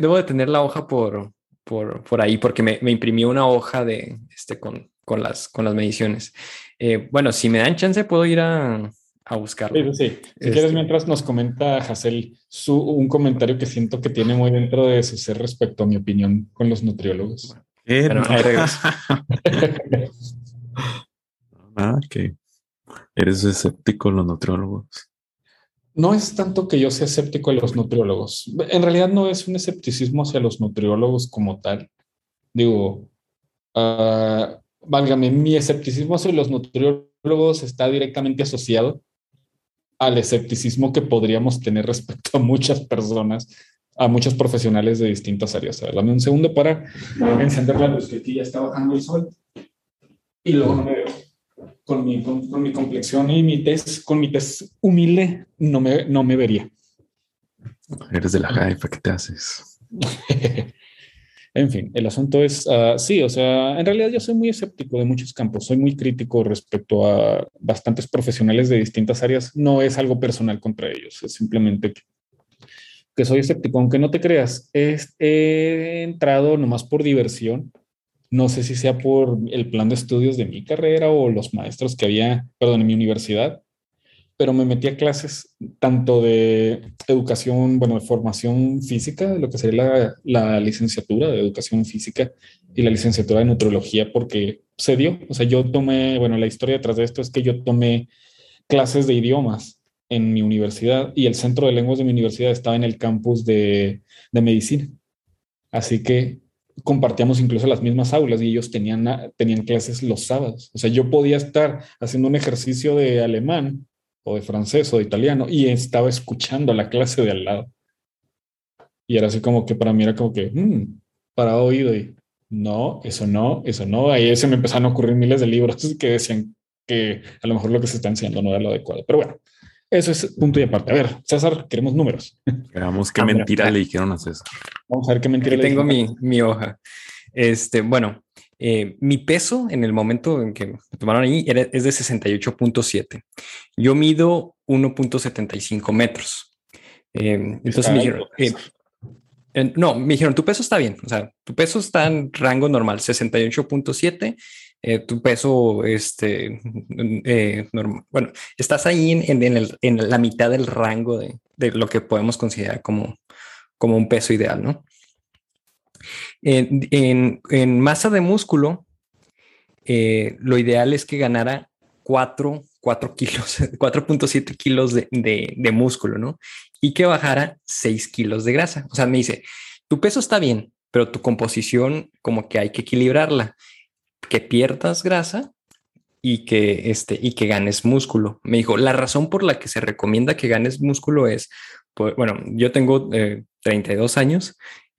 debo de tener la hoja por, por, por ahí porque me, me, imprimió una hoja de este con, con las con las mediciones. Eh, bueno, si me dan chance, puedo ir a, a buscarlo. Sí, sí. Si quieres, este mientras nos comenta Hassel su, un comentario que siento que tiene muy dentro de su ser respecto a mi opinión con los nutriólogos. <laughs> ah, que eres escéptico los nutriólogos no es tanto que yo sea escéptico a los nutriólogos. En realidad no es un escepticismo hacia los nutriólogos como tal. Digo, uh, válgame, mi escepticismo hacia los nutriólogos está directamente asociado al escepticismo que podríamos tener <laughs> respecto a muchas personas, a muchos profesionales de distintas áreas. Dame un segundo para encender la luz, que aquí ya está bajando el sol. Y luego no me veo con mi, con, mi complexión y mi test, con mi test humilde, no me, no me vería. Eres de la jaifa, ¿qué te haces? <laughs> en fin, el asunto es, uh, sí, o sea, en realidad yo soy muy escéptico de muchos campos, soy muy crítico respecto a bastantes profesionales de distintas áreas, no es algo personal contra ellos, es simplemente que, que soy escéptico, aunque no te creas, he entrado nomás por diversión no sé si sea por el plan de estudios de mi carrera o los maestros que había, perdón, en mi universidad, pero me metí a clases tanto de educación, bueno, de formación física, lo que sería la, licenciatura de educación física y la licenciatura de nutrología, porque se dio. O sea, yo tomé, bueno, la historia detrás de esto es que yo tomé clases de idiomas en mi universidad y el centro de lenguas de mi universidad estaba en el campus de, de medicina. Así que compartíamos incluso las mismas aulas y ellos tenían, tenían clases los sábados. O sea, yo podía estar haciendo un ejercicio de alemán o de francés o de italiano y estaba escuchando la clase de al lado. Y era así como que para mí era como que, mm, para oído y no, eso no, eso no. Ahí se me empezaron a ocurrir miles de libros <laughs> que decían que a lo mejor lo que se está enseñando no era lo adecuado. Pero bueno, eso es punto y aparte. A ver, César, queremos números. <laughs> Veamos qué ah, mentira le dijeron a César. Vamos a ver qué mentira le tengo mi, mi, hoja. Este, bueno, eh, mi peso en el momento en que me tomaron ahí era, es de 68.7. Yo mido 1.75 metros. Eh, entonces me dijeron, eh, no, me dijeron, tu peso está bien, o sea, tu peso está en rango normal, 68.7 eh, tu peso, este, eh, bueno, estás ahí en, la mitad del rango de, lo que podemos considerar como, como un peso ideal, ¿no? En, masa de músculo, eh, lo ideal es que ganara 4, 4 kilos, <laughs> 4.7 kilos de, de, músculo, ¿no? Y que bajara 6 kilos de grasa. O sea, me dice, tu peso está bien, pero tu composición como que hay que equilibrarla que pierdas grasa y que, este, y que ganes músculo. Me dijo, la razón por la que se recomienda que ganes músculo es, pues, bueno, yo tengo 32 eh, años,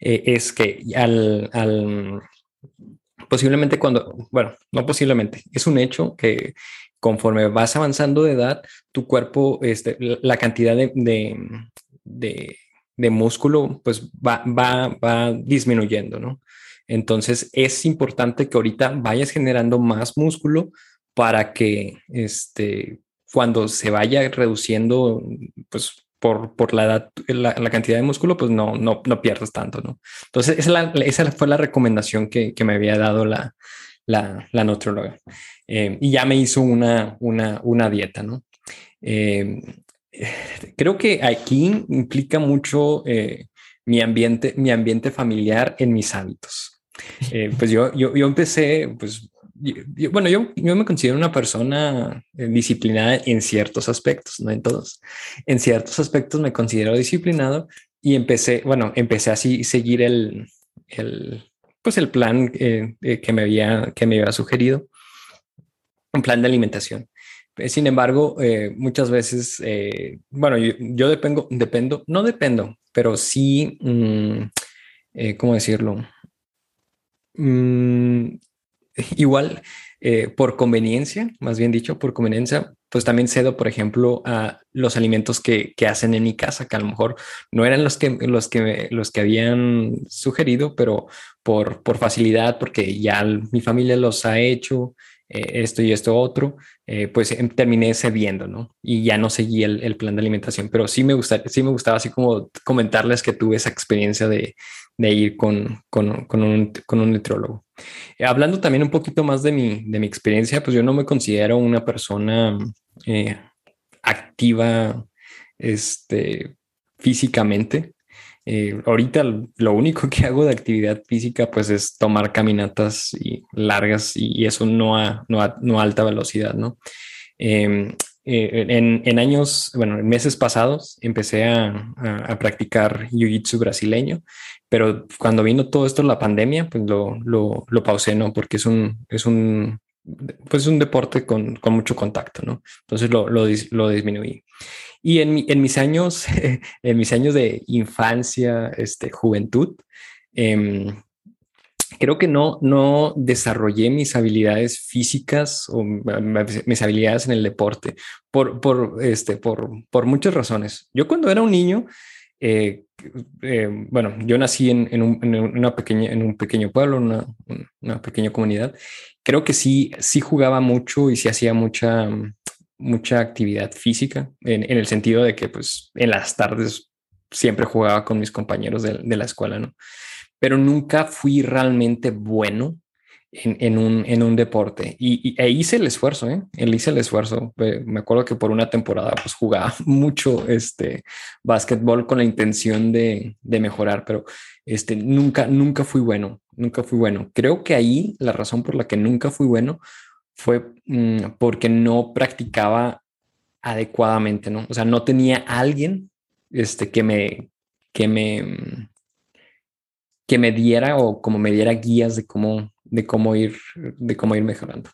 eh, es que al, al, posiblemente cuando, bueno, no posiblemente, es un hecho que conforme vas avanzando de edad, tu cuerpo, este, la cantidad de, de, de, músculo, pues va, va, va disminuyendo, ¿no? Entonces es importante que ahorita vayas generando más músculo para que este, cuando se vaya reduciendo, pues por, por la edad, la, cantidad de músculo, pues no, no, no pierdas tanto, ¿no? Entonces esa, esa fue la recomendación que, que, me había dado la, la, la nutróloga. Eh, y ya me hizo una, una, una dieta, ¿no? Eh, creo que aquí implica mucho eh, mi ambiente, mi ambiente familiar en mis hábitos. Eh, pues yo, yo, yo, empecé, pues, bueno, yo, yo me considero una persona eh, disciplinada en ciertos aspectos, no en todos. En ciertos aspectos me considero disciplinado y empecé, bueno, empecé así seguir el, el pues el plan eh, que me había, que me había sugerido, un plan de alimentación. Sin embargo, muchas veces, bueno, yo, yo, dependo, dependo, no dependo, pero sí, mm, ¿cómo decirlo? Mm, igual, eh, por conveniencia, más bien dicho, por conveniencia, pues también cedo, por ejemplo, a los alimentos que, que, hacen en mi casa, que a lo mejor no eran los que, los que, los que habían sugerido, pero por, por facilidad, porque ya mi familia los ha hecho eh, esto y esto otro, eh, pues em, terminé cediendo, ¿no? Y ya no seguí el, plan de alimentación, pero sí me, sí me gustaba así como comentarles que tuve esa experiencia de, ir con, con, con, un, con un nutriólogo. Hablando también un poquito más de mi, de mi experiencia, pues yo no me considero una persona activa este, físicamente. Eh, ahorita lo único <laughs> que hago de actividad física pues es tomar caminatas largas y, eso no a, no, a, no alta velocidad, ¿no? Em, eh, en, en, años, bueno, en meses pasados empecé a, a, practicar jiu-jitsu brasileño, pero cuando vino todo esto, la pandemia, pues lo, lo, lo pausé, ¿no? Porque es un, es un, pues un deporte con, con mucho contacto, ¿no? Entonces lo, lo, lo disminuí. Y en, en, mis años, <laughs> en mis años de infancia, este, juventud, eh, creo que no, no desarrollé mis habilidades físicas o mis habilidades en el deporte por, por, este, por, por muchas razones. Yo cuando era un niño, eh, eh, bueno, yo nací en, en, un, en, una pequeña, en un pequeño pueblo, una, una pequeña comunidad. Creo que sí, sí jugaba mucho y sí hacía mucha, mucha actividad física, en, el sentido de que pues en las tardes siempre jugaba con mis compañeros de, la escuela, ¿no? Pero nunca fui realmente bueno en, un, en un deporte y, e hice el esfuerzo, ¿eh? hice el esfuerzo. Me acuerdo que por una temporada pues jugaba <laughs> mucho este básquetbol con la intención de, de mejorar, pero este, nunca, nunca fui bueno, nunca fui bueno. Creo que ahí la razón por la que nunca fui bueno fue mm, porque no practicaba adecuadamente, ¿no? O sea, no tenía alguien este, que me, que me, mm, que me diera o como me diera guías de cómo, de cómo ir, de cómo ir mejorando.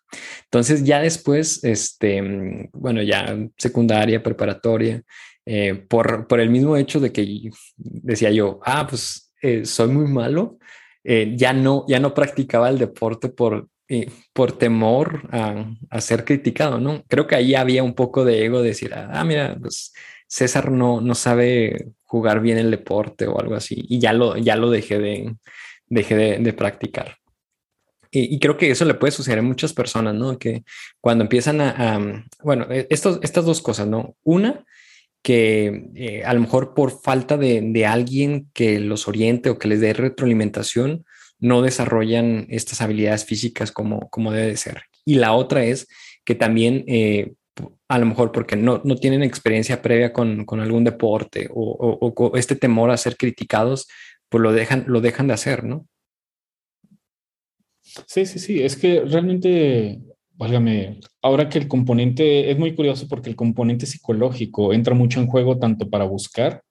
Entonces ya después, este, bueno, ya secundaria, preparatoria, eh, por, por el mismo hecho de que decía yo, ah, pues eh, soy muy malo, eh, ya no, ya no practicaba el deporte por por temor a, ser criticado, ¿no? Creo que ahí había un poco de ego de decir, ah, mira, pues César no, no sabe jugar bien el deporte o algo así, y ya lo, ya lo dejé de, dejé de, practicar. Y, creo que eso le puede suceder a muchas personas, ¿no? Que cuando empiezan a, bueno, e, estos, estas dos cosas, ¿no? Una, que eh, a lo mejor por falta de, de, alguien que los oriente o que les dé retroalimentación, no desarrollan estas habilidades físicas como, como debe de ser. Y la otra es que también, eh, a lo mejor porque no, no tienen experiencia previa con, con algún deporte o, o, este temor a ser criticados, pues lo dejan, lo dejan de hacer, ¿no? Sí, sí, sí, es que realmente, válgame, ahora que el componente es muy curioso porque el componente psicológico entra mucho en juego tanto para buscar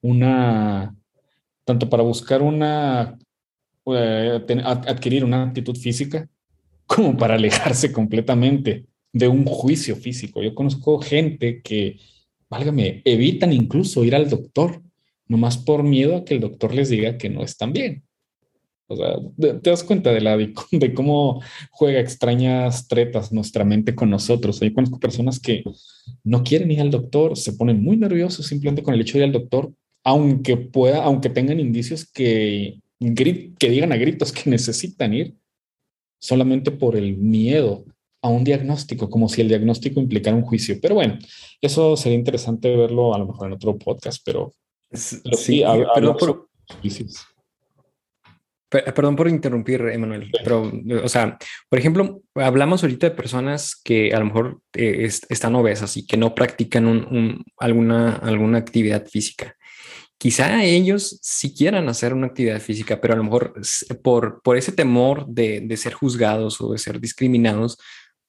una, tanto para buscar una adquirir una actitud física como para alejarse completamente de un juicio físico. Yo conozco gente que, válgame, evitan incluso ir al doctor, nomás por miedo a que el doctor les diga que no están bien. O sea, te das cuenta de, la, <laughs> de cómo juega extrañas tretas nuestra mente con nosotros. Yo conozco personas que no quieren ir al doctor, se ponen muy nerviosos simplemente con el hecho de ir al doctor, aunque pueda, aunque tengan indicios que que digan a gritos que <laughs> necesitan ir solamente por el miedo a un diagnóstico, como si el diagnóstico implicara un juicio. Pero bueno, eso sería interesante verlo a lo mejor en otro podcast, pero, sí, perdón, por, perdón por interrumpir, Emanuel, pero, o sea, por ejemplo, hablamos ahorita de personas que a lo mejor eh, están obesas y que no practican alguna, alguna actividad física. Quizá ellos sí quieran hacer una actividad física, pero a lo mejor por, por ese temor de, de, ser juzgados o de ser discriminados,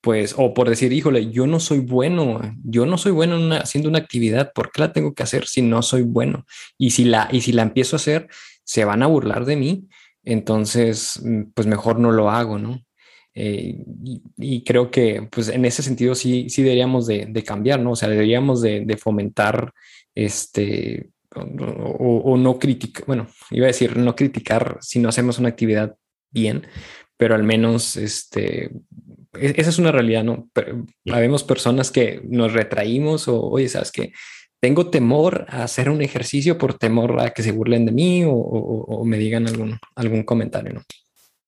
pues, o por decir, híjole, yo no soy bueno, yo no soy bueno haciendo una actividad, ¿por qué la tengo que hacer si no soy bueno? Y si la, y si la empiezo a hacer, se van a burlar de mí, entonces, mm, pues mejor no lo hago, ¿no? Eh, y, creo que, pues en ese sentido sí, sí deberíamos de, de cambiar, ¿no? O sea, deberíamos de, fomentar este, o, no criticar, bueno, iba a decir no criticar si no hacemos una actividad bien, pero al menos este, e, esa es una realidad, ¿no? Pero habemos personas que nos retraímos o, oye, ¿sabes que Tengo temor a hacer un ejercicio por temor a que se burlen de mí o, me digan algún, algún comentario, ¿no?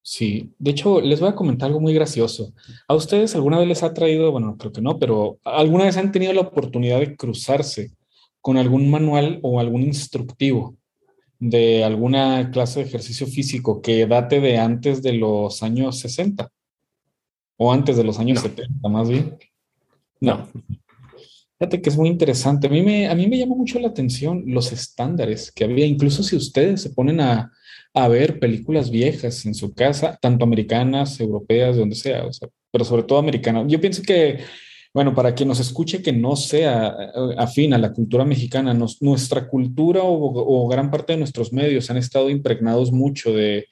Sí, de hecho, les voy a comentar algo muy gracioso. ¿A ustedes alguna vez les ha traído, bueno, creo que no, pero alguna vez han tenido la oportunidad de cruzarse con algún manual o algún instructivo de alguna clase de ejercicio físico que date de antes de los años 60 o antes de los años 70, más bien? No. Fíjate que es muy interesante. A mí, me, a mí me llama mucho la atención los estándares que había, incluso si ustedes se ponen a, a ver películas viejas en su casa, tanto americanas, europeas, de donde sea, o sea, pero sobre todo americanas. Yo pienso que, bueno, para quien nos escuche que no sea eh, afín a la cultura mexicana, nuestra cultura o, gran parte de nuestros medios han estado impregnados mucho de,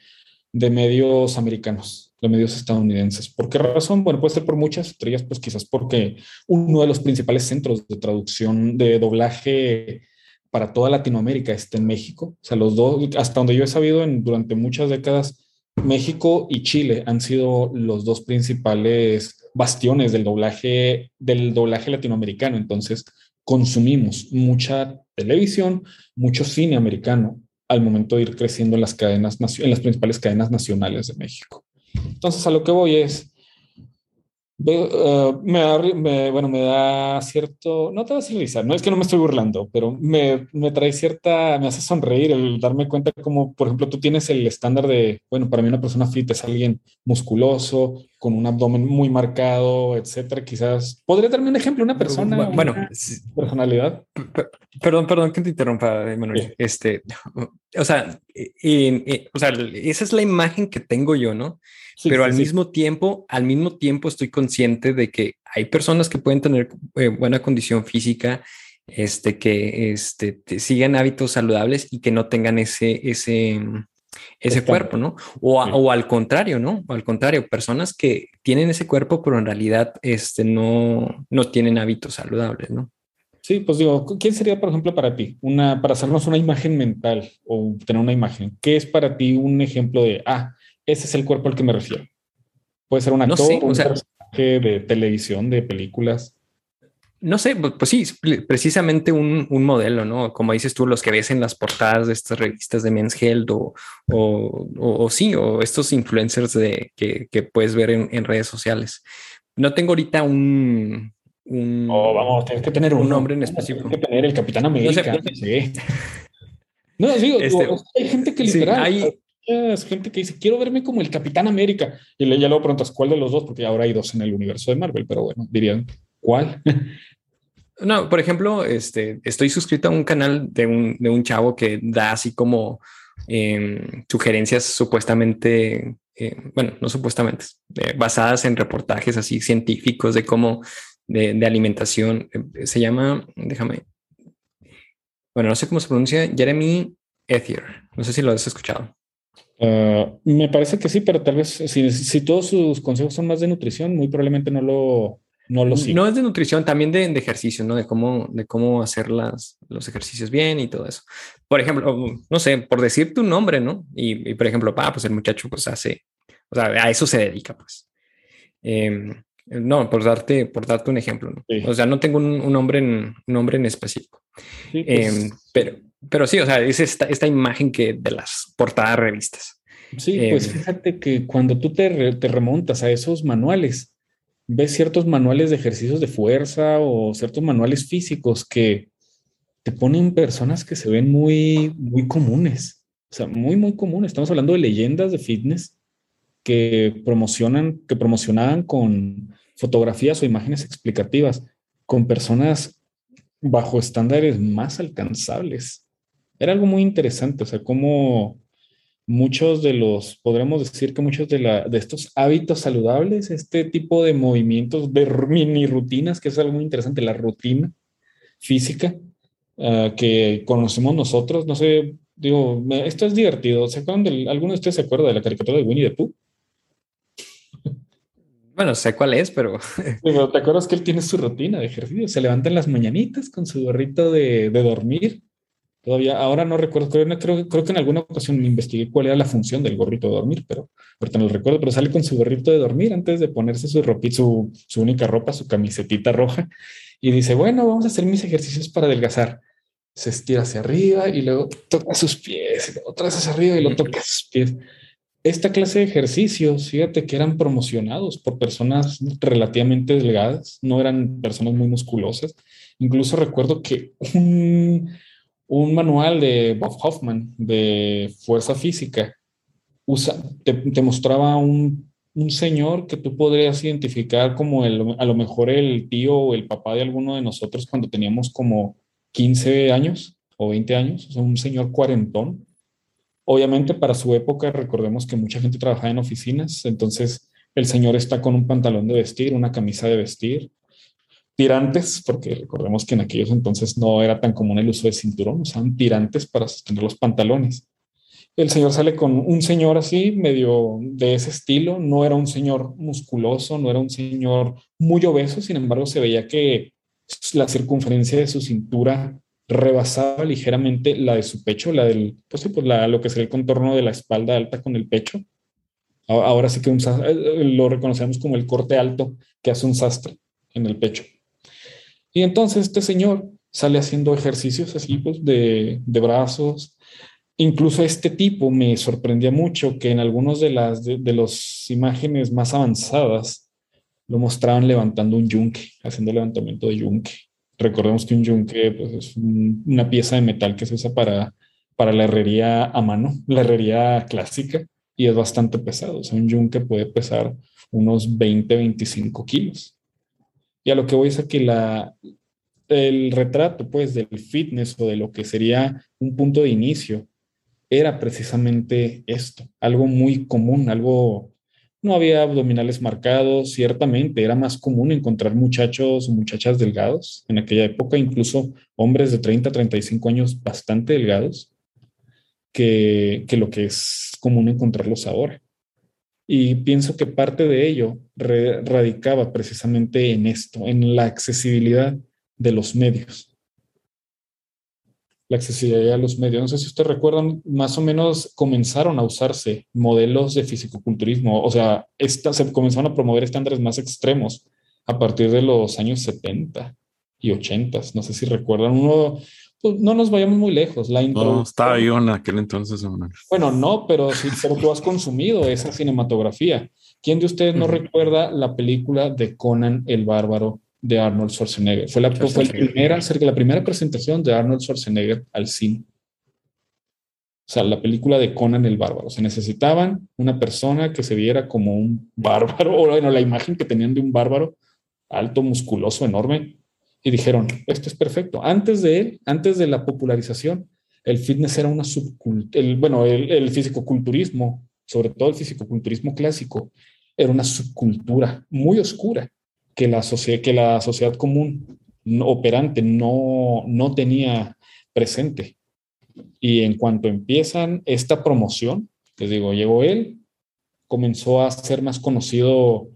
de medios americanos, de medios estadounidenses. ¿Por qué razón? Bueno, puede ser por muchas estrellas, pues quizás porque uno de los principales centros de traducción, de doblaje para toda Latinoamérica está en México. O sea, los dos, hasta donde yo he sabido, en, durante muchas décadas, México y Chile han sido los dos principales bastiones del doblaje, del doblaje latinoamericano. Entonces, consumimos mucha televisión, mucho cine americano al momento de ir creciendo en las cadenas, en las principales cadenas nacionales de México. Entonces, a lo que voy es, Uh, me, da, bueno, me da cierto, no te vas a risa, no es que no me estoy burlando, pero me, me, trae cierta, me hace sonreír el darme cuenta como, por ejemplo, tú tienes el estándar de, bueno, para mí una persona fit es alguien musculoso, con un abdomen muy marcado, etcétera. Quizás, ¿podría darme un ejemplo? Una persona, bueno, personalidad. Perdón, perdón que te interrumpa, Manuel. Este, <laughs> o sea, o sea, esa es la imagen que tengo yo, ¿no? pero al mismo tiempo, al mismo tiempo estoy consciente de que hay personas que pueden tener eh, buena condición física, este, que este, sigan hábitos saludables y que no tengan ese, ese, ese cuerpo, ¿no? O, o, al contrario, ¿no? O al contrario, personas que tienen ese cuerpo, pero en realidad este, no, no tienen hábitos saludables, ¿no? Sí, pues digo, ¿quién sería, por ejemplo, para ti? Una, para hacernos una imagen mental o tener una imagen, ¿qué es para ti un ejemplo de, ah, ese es el cuerpo al que me refiero. Puede ser un actor, un personaje de televisión, de películas. No sé, pues, pues sí, precisamente un, modelo, ¿no? Como dices tú, los que ves en las portadas de estas revistas de Men's Health o, o, sí, o estos influencers de, que, puedes ver en, redes sociales. No tengo ahorita un, un oh, vamos, tienes que tener un, nombre en específico. Tienes que tener el Capitán América. No, sí. no digo, este, hay gente que literal hay, es gente que dice, quiero verme como el Capitán América. Y ya luego preguntas, ¿cuál de los dos? Porque ahora hay dos en el universo de Marvel, pero bueno, dirían, ¿cuál? <laughs> No, por ejemplo, este, estoy suscrito a un canal de un, de un chavo que da así como em, sugerencias supuestamente, eh, bueno, no supuestamente, eh, basadas en reportajes así científicos de cómo, de, de alimentación. Eh, se llama, déjame, bueno, no sé cómo se pronuncia, Jeremy Ethier. No sé si lo has escuchado. Ah, me parece que sí, pero tal vez si, todos sus consejos son más de nutrición, muy probablemente no lo, no lo No es de nutrición, también de, ejercicio, ¿no? De cómo, de cómo hacer las, los ejercicios bien y todo eso. Por ejemplo, no sé, por decir tu nombre, ¿no? Y, por ejemplo, pa, pues el muchacho pues hace, o sea, a eso se dedica, pues. Em, no, por darte, por darte un ejemplo, ¿no? O sea, no tengo un, nombre en, un nombre en específico. Pues em, pero, pero sí, o sea, es esta, esta imagen que de las portadas revistas. Sí, pues em, fíjate que cuando tú te, te, remontas a esos manuales, ves ciertos manuales de ejercicios de fuerza o ciertos manuales físicos que te ponen personas que se ven muy, muy comunes. O sea, muy, muy comunes. Estamos hablando de leyendas de fitness que promocionan, que promocionaban con fotografías o imágenes explicativas con personas bajo estándares más alcanzables era algo muy interesante, o sea, como muchos de los, podríamos decir que muchos de, la, de estos hábitos saludables, este tipo de movimientos, de mini rutinas, que es algo muy interesante, la rutina física ah, que conocemos nosotros, no sé, digo, esto es divertido. ¿Se acuerdan de, alguno de ustedes se acuerda de la caricatura de Winnie the Pooh? Bueno, sé cuál es, pero... <laughs> pero ¿Te acuerdas que él tiene su rutina de ejercicio? Se levanta en las mañanitas con su gorrito de, de dormir Todavía, ahora no recuerdo, creo, creo, creo, que en alguna ocasión investigué cuál era la función del gorrito de dormir, pero ahorita no lo recuerdo, pero sale con su gorrito de dormir antes de ponerse su ropita, su, su única ropa, su camisetita roja, y dice, bueno, vamos a hacer mis ejercicios para adelgazar. Se estira hacia arriba y luego toca sus pies, y otra vez hacia arriba y lo toca sus pies. Esta clase de ejercicios, fíjate que eran promocionados por personas relativamente delgadas, no eran personas muy musculosas. Incluso recuerdo que un, un manual de Bob Hoffman de fuerza física usa, te, mostraba un, un, señor que tú podrías identificar como el, a lo mejor el tío o el papá de alguno de nosotros cuando teníamos como 15 años o 20 años, o sea, un señor cuarentón Obviamente para su época, recordemos que mucha gente trabajaba en oficinas, entonces el señor está con un pantalón de vestir, una camisa de vestir, tirantes, porque recordemos que en aquellos entonces no era tan común el uso de cinturón, usaban tirantes para sostener los pantalones. El señor sale con un señor así, medio de ese estilo, no era un señor musculoso, no era un señor muy obeso, sin embargo se veía que la circunferencia de su cintura rebasaba ligeramente la de su pecho, la del, pues, pues la, lo que sería el contorno de la espalda alta con el pecho. Ahora sí que un, eh, lo reconocemos como el corte alto que hace un sastre en el pecho. Y entonces este señor sale haciendo ejercicios así, pues, de, de brazos. Incluso este tipo me sorprendía mucho que en algunas de las de, de las imágenes más avanzadas lo mostraban levantando un yunque, haciendo levantamiento de yunque. Recordemos que un yunque pues, es una pieza de metal que se usa para, para la herrería a mano, la herrería clásica, y es bastante pesado. O sea, un yunque puede pesar unos 20, 25 kilos. Y a lo que voy es a que la, el retrato pues del fitness o de lo que sería un punto de inicio era precisamente esto, algo muy común, algo no había abdominales marcados, ciertamente era más común encontrar muchachos o muchachas delgados en aquella época, incluso hombres de 30 a 35 años bastante delgados, que, lo que es común encontrarlos ahora. Y pienso que parte de ello radicaba precisamente en esto, en la accesibilidad de los medios la accesibilidad a los medios. No sé si ustedes recuerdan, más o menos comenzaron a usarse modelos de fisicoculturismo, o sea, esta, se comenzaron a promover estándares más extremos a partir de los años 70 y 80. No sé si recuerdan, uno, pues no nos vayamos muy lejos. La no, estaba yo en aquel entonces. Bueno, no, pero sí, pero tú has consumido esa cinematografía. ¿Quién de ustedes no recuerda la película de Conan el Bárbaro de Arnold Schwarzenegger. Fue la, fue primera, la primera presentación de Arnold Schwarzenegger al cine. O sea, la película de Conan el Bárbaro. Se necesitaban una persona que se viera como un bárbaro, <laughs> o bueno, la imagen que tenían de un bárbaro alto, musculoso, enorme. Y dijeron, esto es perfecto. Antes de él, antes de la popularización, el fitness era una subcultura, bueno, el, el fisicoculturismo, sobre todo el fisicoculturismo clásico, era una subcultura muy oscura que la, sociedad, que la sociedad común operante no, no tenía presente. Y en cuanto empiezan esta promoción, les digo, llegó él, comenzó a ser más conocido,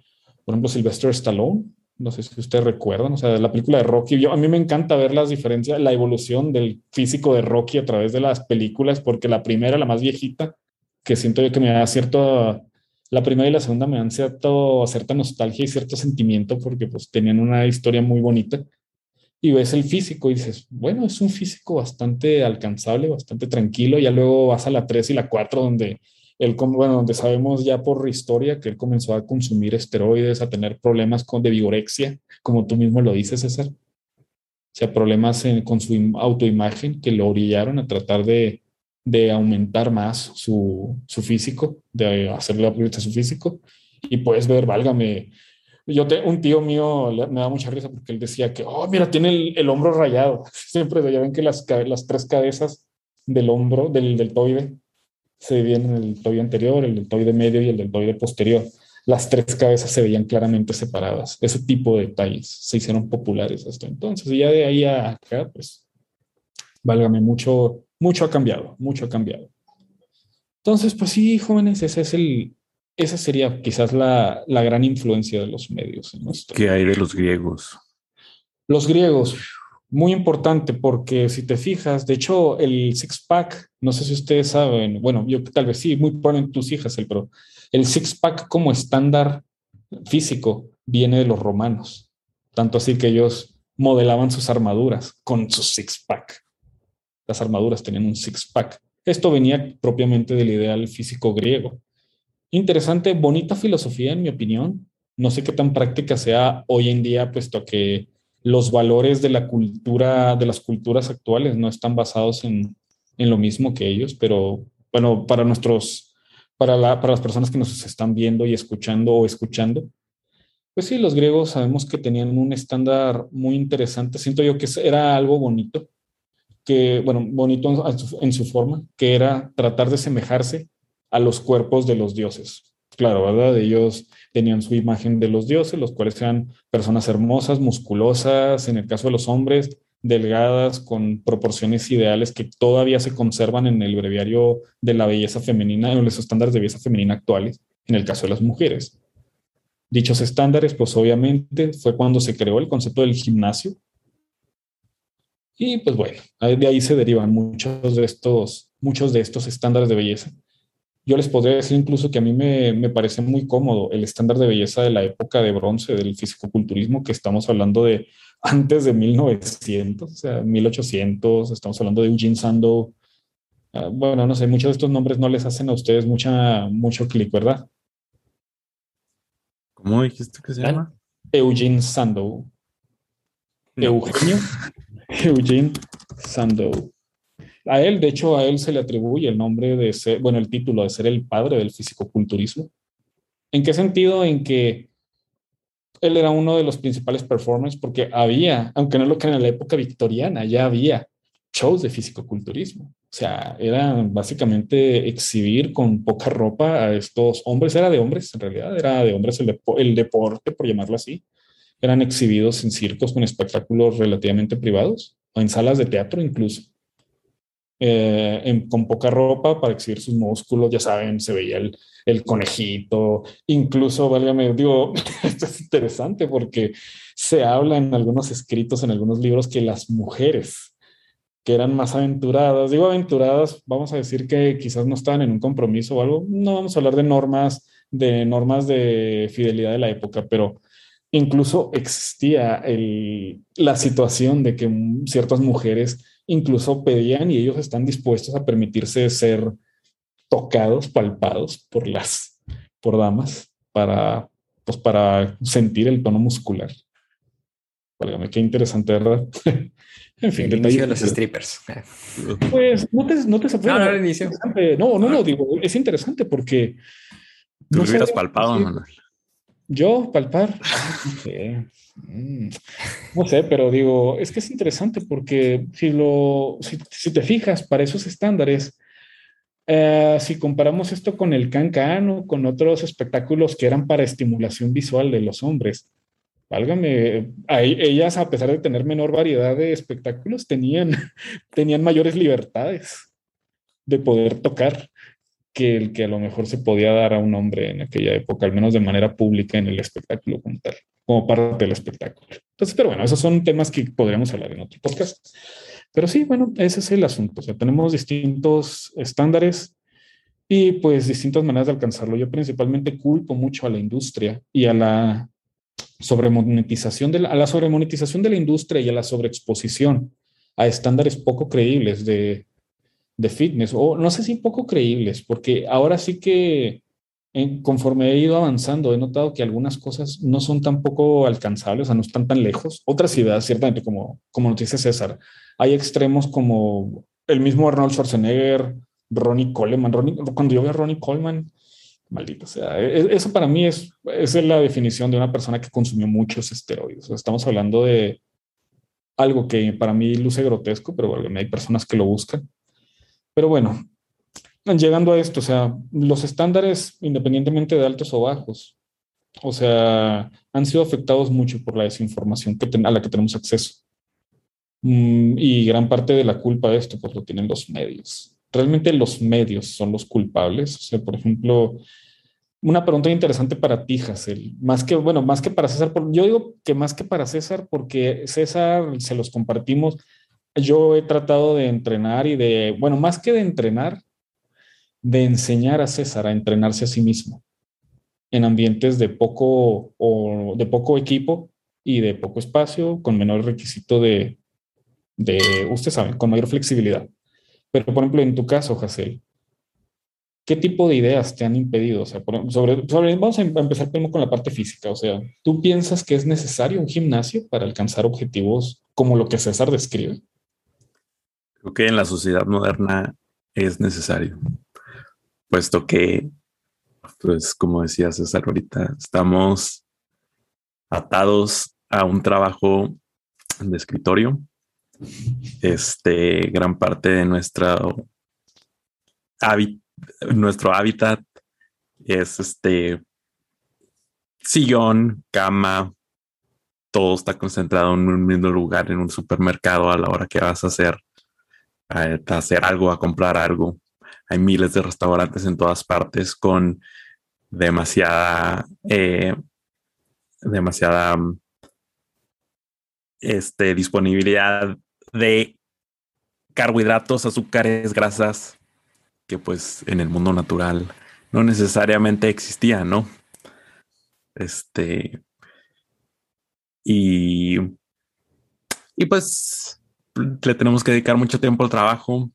por ejemplo, Sylvester Stallone, no sé si ustedes recuerdan, o sea, la película de Rocky, yo, a mí me encanta ver las diferencias, la evolución del físico de Rocky a través de las películas, porque la primera, la más viejita, que siento yo que me da cierto la primera y la segunda me dan cierto, cierta nostalgia y cierto sentimiento porque pues tenían una historia muy bonita. Y ves el físico y dices, bueno, es un físico bastante alcanzable, bastante tranquilo. Ya luego vas a la 3 y la 4 donde él, bueno, donde sabemos ya por historia que él comenzó a consumir esteroides, a tener problemas con, de vigorexia, como tú mismo lo dices, César. O sea, problemas con su autoimagen que lo orillaron a tratar de, de aumentar más su, su físico, de hacerle upgrade su físico. Y puedes ver, válgame, yo te, un tío mío me da mucha risa porque él decía que, oh, mira, tiene el, el hombro rayado. <laughs> Siempre ya ven que las, las tres cabezas del hombro, del deltoide, se dividen en el deltoide anterior, el deltoide medio y el deltoide posterior. Las tres cabezas se veían claramente separadas. Ese tipo de detalles se hicieron populares hasta entonces. Y ya de ahí a acá, pues, válgame mucho, mucho ha cambiado, mucho ha cambiado. Entonces, pues sí, jóvenes, ese es el, esa sería quizás la, la gran influencia de los medios. En ¿Qué hay de los griegos? Los griegos, muy importante porque si te fijas, de hecho el six-pack, no sé si ustedes saben, bueno, yo tal vez sí, muy probablemente tus hijas, el, pero el six-pack como estándar físico viene de los romanos, tanto así que ellos modelaban sus armaduras con su six-pack las armaduras tenían un six-pack. Esto venía propiamente del ideal físico griego. interesante, bonita filosofía en mi opinión. No sé qué tan práctica sea hoy en día, puesto que los valores de la cultura, de las culturas actuales no están basados en, en lo mismo que ellos, pero bueno, para nuestros, para, la, para las personas que nos están viendo y escuchando o escuchando, pues sí, los griegos sabemos que tenían un estándar muy interesante. Siento yo que era algo bonito, que, bueno, bonito en su, forma, que era tratar de semejarse a los cuerpos de los dioses. Claro, ¿verdad? Ellos tenían su imagen de los dioses, los cuales eran personas hermosas, musculosas, en el caso de los hombres, delgadas, con proporciones ideales que todavía se conservan en el breviario de la belleza femenina, en los estándares de belleza femenina actuales, en el caso de las mujeres. Dichos estándares, pues obviamente fue cuando se creó el concepto del gimnasio. Y pues bueno, de ahí se derivan muchos de estos, muchos de estos estándares de belleza. Yo les podría decir incluso que a mí me, me parece muy cómodo el estándar de belleza de la época de bronce del fisicoculturismo, que estamos hablando de antes de 1900, o sea, 1800, estamos hablando de Eugene Sandow. Ah, bueno, no sé, muchos de estos nombres no les hacen a ustedes mucha, mucho clic, ¿verdad? ¿Cómo dijiste que se llama? Eugene Sandow. Eugenio <laughs> Eugene Sandow. A él, de hecho, a él se le atribuye el nombre de ser, bueno, el título de ser el padre del fisicoculturismo. ¿En qué sentido? En que él era uno de los principales performers porque había, aunque no lo crean en la época victoriana, ya había shows de fisicoculturismo. O sea, era básicamente exhibir con poca ropa a estos hombres. Era de hombres, en realidad, era de hombres el, el deporte, por llamarlo así. Eran exhibidos en circos con espectáculos relativamente privados, o en salas de teatro incluso. Eh, con poca ropa para exhibir sus músculos, ya saben, se veía el, el conejito, incluso, válgame, digo, <laughs> esto es interesante porque se habla en algunos escritos, en algunos libros, que las mujeres que eran más aventuradas. Digo aventuradas, vamos a decir que quizás no estaban en un compromiso o algo. No vamos a hablar de normas, de normas de fidelidad de la época, pero incluso existía el, la situación de que ciertas mujeres incluso pedían y ellos están dispuestos a permitirse ser tocados, palpados por las, por damas para, pues para sentir el tono muscular. Válgame, qué interesante, ¿verdad? <laughs> En fin, el inicio de los strippers. <laughs> Pues no te, no te No, no, inicio. No, no, no, digo, es interesante porque. Tú no hubieras palpado, ¿no? Yo, palpar. Mm, no sé, pero digo, es que es interesante porque si, lo, si, te fijas para esos estándares, eh, si comparamos esto con el can-can o con otros espectáculos que eran para estimulación visual de los hombres, válgame, ellas a pesar de tener menor variedad de espectáculos, tenían, <laughs> tenían mayores libertades de poder tocar que el que a lo mejor se podía dar a un hombre en aquella época, al menos de manera pública en el espectáculo como tal, como parte del espectáculo. Entonces, pero bueno, esos son temas que podríamos hablar en otro podcast. Pero sí, bueno, ese es el asunto. O sea, tenemos distintos estándares y pues distintas maneras de alcanzarlo. Yo principalmente culpo mucho a la industria y a la sobremonetización de la, a la sobremonetización de la industria y a la sobreexposición a estándares poco creíbles de, de fitness, o no sé si poco creíbles, porque ahora sí que conforme he ido avanzando, he notado que algunas cosas no son tan poco alcanzables, o sea, no están tan lejos. Otras ideas, ciertamente, como, como nos dice César, hay extremos como el mismo Arnold Schwarzenegger, Ronnie Coleman. cuando yo veo a Ronnie Coleman, maldito sea. E, e, eso para mí es, es la definición de una persona que consumió muchos esteroides. estamos hablando de algo que para mí luce grotesco, pero hay personas que lo buscan. Pero bueno, llegando a esto, o sea, los estándares, independientemente de altos o bajos, o sea, han sido afectados mucho por la desinformación que a la que tenemos acceso. Mm, y gran parte de la culpa de esto, pues lo tienen los medios realmente los medios son los culpables. O sea, por ejemplo, una pregunta interesante para ti, Hassel. Más que, bueno, más que para César, yo digo que más que para César, porque César se los compartimos. Yo he tratado de entrenar y de, bueno, más que de entrenar, de enseñar a César a entrenarse a sí mismo en ambientes de poco o de poco equipo y de poco espacio, con menor requisito de, de usted sabe, con mayor flexibilidad. Pero, por ejemplo, en tu caso, Hassel, ¿qué tipo de ideas te han impedido? O sea, sobre, vamos a em, empezar primero con la parte física. O sea, ¿tú piensas que es necesario un gimnasio para alcanzar objetivos como lo que César describe? Creo que en la sociedad moderna es necesario, puesto que, pues como decía César ahorita, estamos atados a un trabajo de escritorio. Este, gran parte de nuestra nuestro hábitat es este sillón, cama, todo está concentrado en un mismo lugar, en un supermercado a la hora que vas a hacer, a, hacer algo, a comprar algo. Hay miles de restaurantes en todas partes con demasiada, eh, demasiada este, disponibilidad de carbohidratos, azúcares, grasas, que pues en el mundo natural no necesariamente existían, ¿no? Este. Y. Y pues le tenemos que dedicar mucho tiempo al trabajo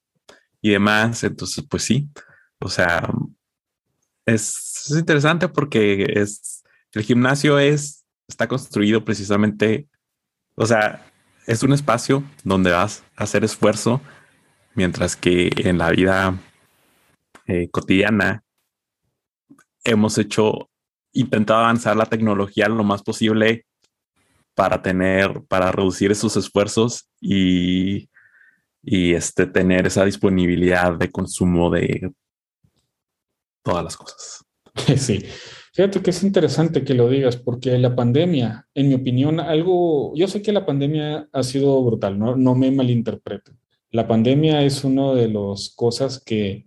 y demás. Entonces, pues sí. O sea, es, es interesante porque es el gimnasio es está construido precisamente o sea, es un espacio donde vas a hacer esfuerzo, mientras que en la vida eh, cotidiana hemos hecho, intentado avanzar la tecnología lo más posible para tener, para reducir esos esfuerzos y, y este, tener esa disponibilidad de consumo de todas las cosas. <laughs> Sí, Fíjate que es interesante que lo digas, porque la pandemia, en mi opinión, algo, yo sé que la pandemia ha sido brutal, no, no me malinterpreten. La pandemia es una de las cosas que,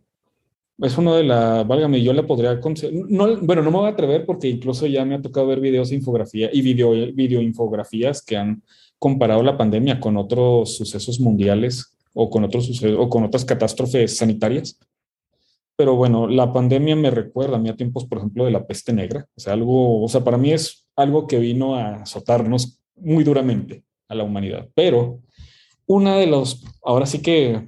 es uno de la, válgame, yo la podría, no, bueno, no me voy a atrever porque incluso ya me ha tocado ver videos de infografía y video, video infografías que han comparado la pandemia con otros sucesos mundiales o con otros sucesos, o con otras catástrofes sanitarias pero bueno, la pandemia me recuerda a mí a tiempos, por ejemplo, de la peste negra. O sea, algo, o sea, para mí es algo que vino a azotarnos muy duramente a la humanidad. Pero una de los, ahora sí que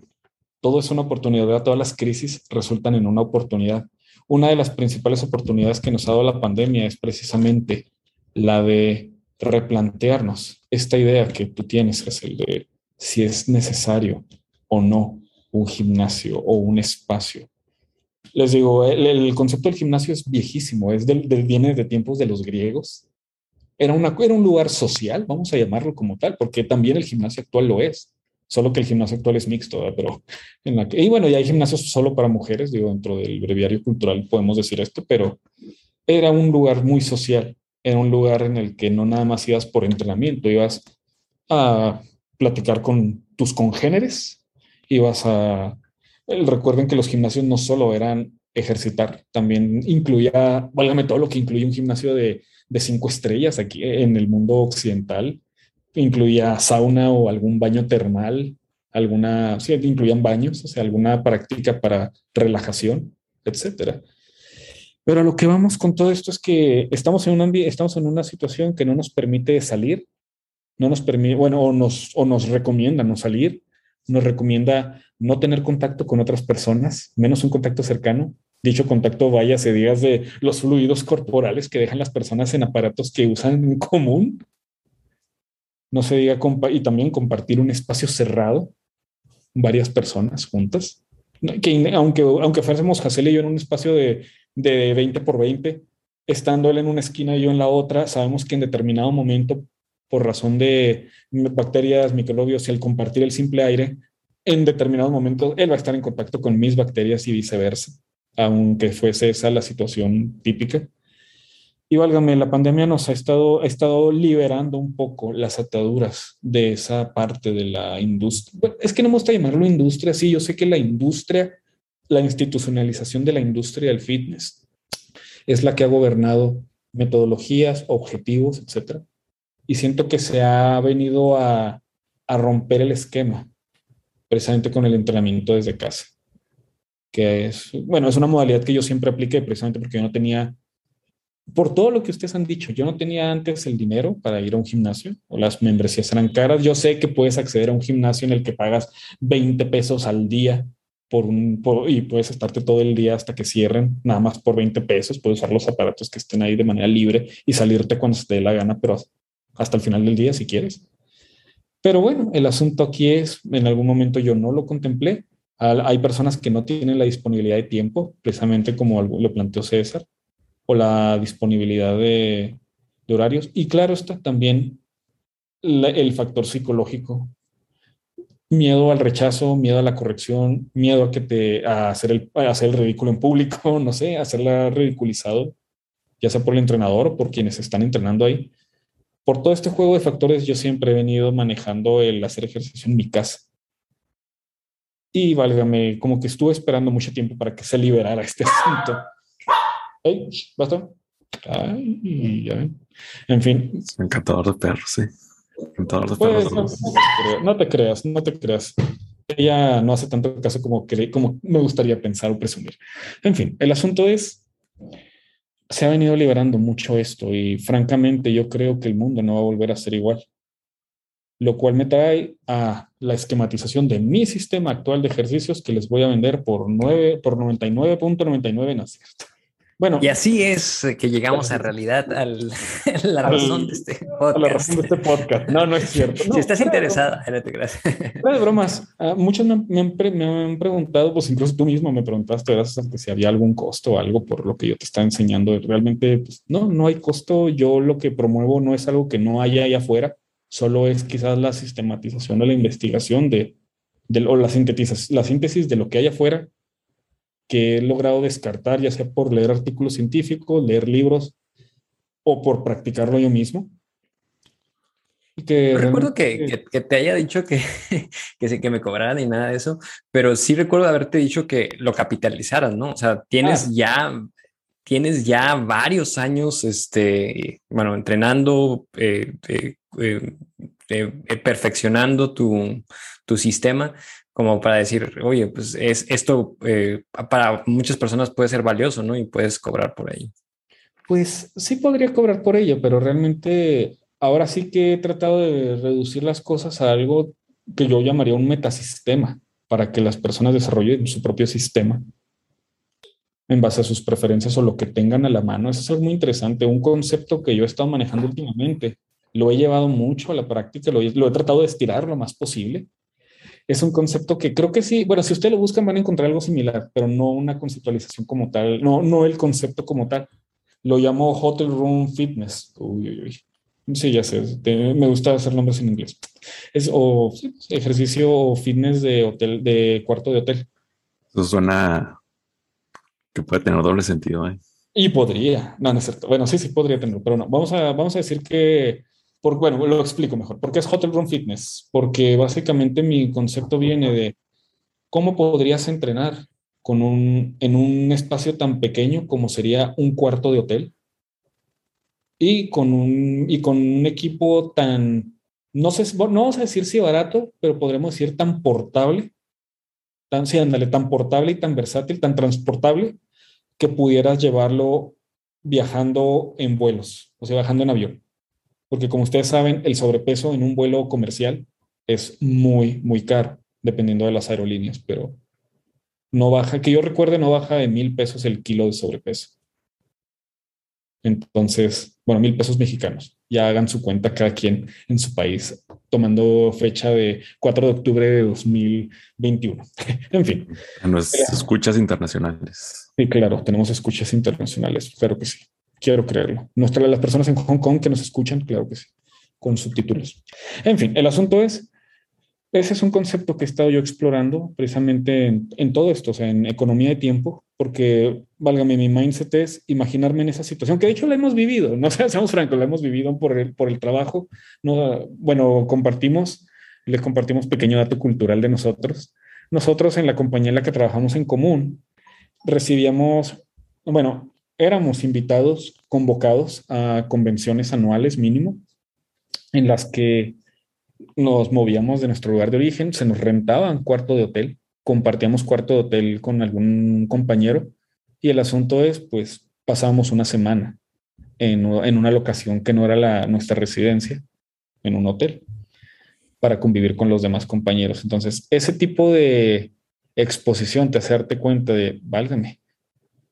todo es una oportunidad, todas las crisis resultan en una oportunidad. Una de las principales oportunidades que nos ha dado la pandemia es precisamente la de replantearnos esta idea que tú tienes, es el de si es necesario o no un gimnasio o un espacio les digo, el, concepto del gimnasio es viejísimo, es del, viene de tiempos de los griegos. Era, una, era un lugar social, vamos a llamarlo como tal, porque también el gimnasio actual lo es, solo que el gimnasio actual es mixto, pero en la que, y bueno, ya hay gimnasios solo para mujeres, digo, dentro del breviario cultural podemos decir esto, pero era un lugar muy social, era un lugar en el que no nada más ibas por entrenamiento, ibas a platicar con tus congéneres, ibas a Recuerden que los gimnasios no solo eran ejercitar, también incluía, válgame todo lo que incluye un gimnasio de, cinco estrellas aquí en el mundo occidental. Incluía sauna o algún baño termal, alguna, sí, incluían baños, o sea, alguna práctica para relajación, etcétera. Pero a lo que vamos con todo esto es que estamos en, un estamos en una situación que no nos permite salir, no nos permite, bueno, o nos, o nos recomienda no salir, nos recomienda no tener contacto con otras personas, menos un contacto cercano. Dicho contacto, vaya, se digas de los fluidos corporales que dejan las personas en aparatos que usan en común. No se diga, y también compartir un espacio cerrado, varias personas juntas. Que aunque, aunque fuésemos Hassel y yo en un espacio de, de 20 por 20, estando él en una esquina y yo en la otra, sabemos que en determinado momento, por razón de bacterias, microbios y al compartir el simple aire, en determinados momentos él va a estar en contacto con mis bacterias y viceversa, aunque fuese esa la situación típica. Y válgame, la pandemia nos ha estado, ha estado liberando un poco las ataduras de esa parte de la industria. es que no me gusta llamarlo industria, sí, yo sé que la industria, la institucionalización de la industria del fitness es la que ha gobernado metodologías, objetivos, etc. Y siento que se ha venido a, a romper el esquema precisamente con el entrenamiento desde casa, que es, bueno, es una modalidad que yo siempre apliqué precisamente porque yo no tenía, por todo lo que ustedes han dicho, yo no tenía antes el dinero para ir a un gimnasio o las membresías eran caras. Yo sé que puedes acceder a un gimnasio en el que pagas 20 pesos al día por un, y puedes estarte todo el día hasta que cierren, nada más por 20 pesos, puedes usar los aparatos que estén ahí de manera libre y salirte cuando se te dé la gana, pero hasta el final del día si quieres. Pero bueno, el asunto aquí es, en algún momento yo no lo contemplé, hay personas que no tienen la disponibilidad de tiempo, precisamente como lo planteó César, o la disponibilidad de, horarios. Y claro está también el factor psicológico miedo al rechazo, miedo a la corrección, miedo a que te a hacer el hacer el ridículo en público, <laughs> no sé, hacerla ridiculizado, ya sea por el entrenador o por quienes están entrenando ahí. Por todo este juego de factores, yo siempre he venido manejando el hacer ejercicio en mi casa. Y válgame, como que estuve esperando mucho tiempo para que se liberara este <laughs> asunto. ¡Ay! ¿Basta? Ay, ya ven. En fin. Encantador de perros, sí. Pues, no, te creas, no te creas. Ella no hace tanto caso como, como me gustaría pensar o presumir. En fin, el asunto es, se ha venido liberando mucho esto y francamente yo creo que el mundo no va a volver a ser igual. Lo cual me trae a la esquematización de mi sistema actual de ejercicios que les voy a vender por 9 por 99.99 no es cierto. Bueno. Y así es que llegamos a <laughs> realidad <laughs> a la razón de este podcast. la razón de este podcast. No, no es cierto. <laughs> si estás interesada, no te creas. de bromas. Ah, muchos me, han, preguntado, pues incluso tú mismo me preguntaste, gracias a que si había algún costo o algo por lo que yo te estaba enseñando. Realmente, pues no, no hay costo. Yo lo que promuevo no es algo que no haya ahí afuera, solo es quizás la sistematización de la investigación de, de o la, la síntesis de lo que hay afuera que he logrado descartar, ya sea por leer artículos científicos, leer libros o por practicarlo yo mismo. Que recuerdo que, que, te haya dicho que, <laughs> que, que me cobraran y nada de eso, pero sí recuerdo haberte dicho que lo capitalizaras, ¿no? O sea, tienes ah. ya tienes ya varios años, este, bueno, entrenando, eh, eh, eh, perfeccionando tu, tu, sistema como para decir, oye, pues es esto eh, para muchas personas puede ser valioso, ¿no? Y puedes cobrar por ello. Pues sí podría cobrar por ello, pero realmente ahora sí que he tratado de reducir las cosas a algo que yo llamaría un metasistema para que las personas desarrollen su propio sistema en base a sus preferencias o lo que tengan a la mano. Eso es algo muy interesante, un concepto que yo he estado manejando últimamente. Lo he llevado mucho a la práctica, lo he tratado de estirar lo más posible es un concepto que creo que sí, bueno, si ustedes lo buscan van a encontrar algo similar, pero no una conceptualización como tal, no, no el concepto como tal. Lo llamo Hotel Room Fitness. Uy, uy, uy. Sí, ya sé, me gusta hacer nombres en inglés. Es o ejercicio o fitness de hotel, de cuarto de hotel. Eso suena que puede tener doble sentido. ¿eh? Y podría, no, no es cierto. Bueno, sí, sí podría tenerlo, pero no. Vamos a, vamos a decir que bueno, lo explico mejor. ¿Por qué es Hotel Room Fitness? Porque básicamente mi concepto viene de cómo podrías entrenar con un, en un espacio tan pequeño como sería un cuarto de hotel y con un, y con un equipo tan, no sé, no vamos a decir si barato, pero podremos decir tan portable, tan, sí, ándale, tan portable y tan versátil, tan transportable, que pudieras llevarlo viajando en vuelos, o sea, viajando en avión porque como ustedes saben, el sobrepeso en un vuelo comercial es muy, muy caro, dependiendo de las aerolíneas, pero no baja, que yo recuerde, no baja de mil pesos el kilo de sobrepeso. Entonces, bueno, mil pesos mexicanos. Ya hagan su cuenta cada quien en su país, tomando fecha de 4 de octubre de 2021. <laughs> en fin. A escuchas internacionales. Sí, claro, tenemos escuchas internacionales, espero que sí. Quiero creerlo. Nuestra, las personas en Hong Kong que nos escuchan, claro que sí, con subtítulos. En fin, el asunto es, ese es un concepto que he estado yo explorando precisamente en, todo esto, o sea, en economía de tiempo, porque, válgame, mi mindset es imaginarme en esa situación, que de hecho la hemos vivido, no <laughs> sé, seamos francos, la hemos vivido por el, por el trabajo. No, bueno, compartimos, les compartimos pequeño dato cultural de nosotros. Nosotros en la compañía en la que trabajamos en común, recibíamos, bueno, éramos invitados, convocados a convenciones anuales mínimo, en las que nos movíamos de nuestro lugar de origen, se nos rentaban cuarto de hotel, compartíamos cuarto de hotel con algún compañero y el asunto es, pues, pasábamos una semana en, una locación que no era la, nuestra residencia, en un hotel, para convivir con los demás compañeros. Entonces, ese tipo de, exposición te hace cuenta de, válgame,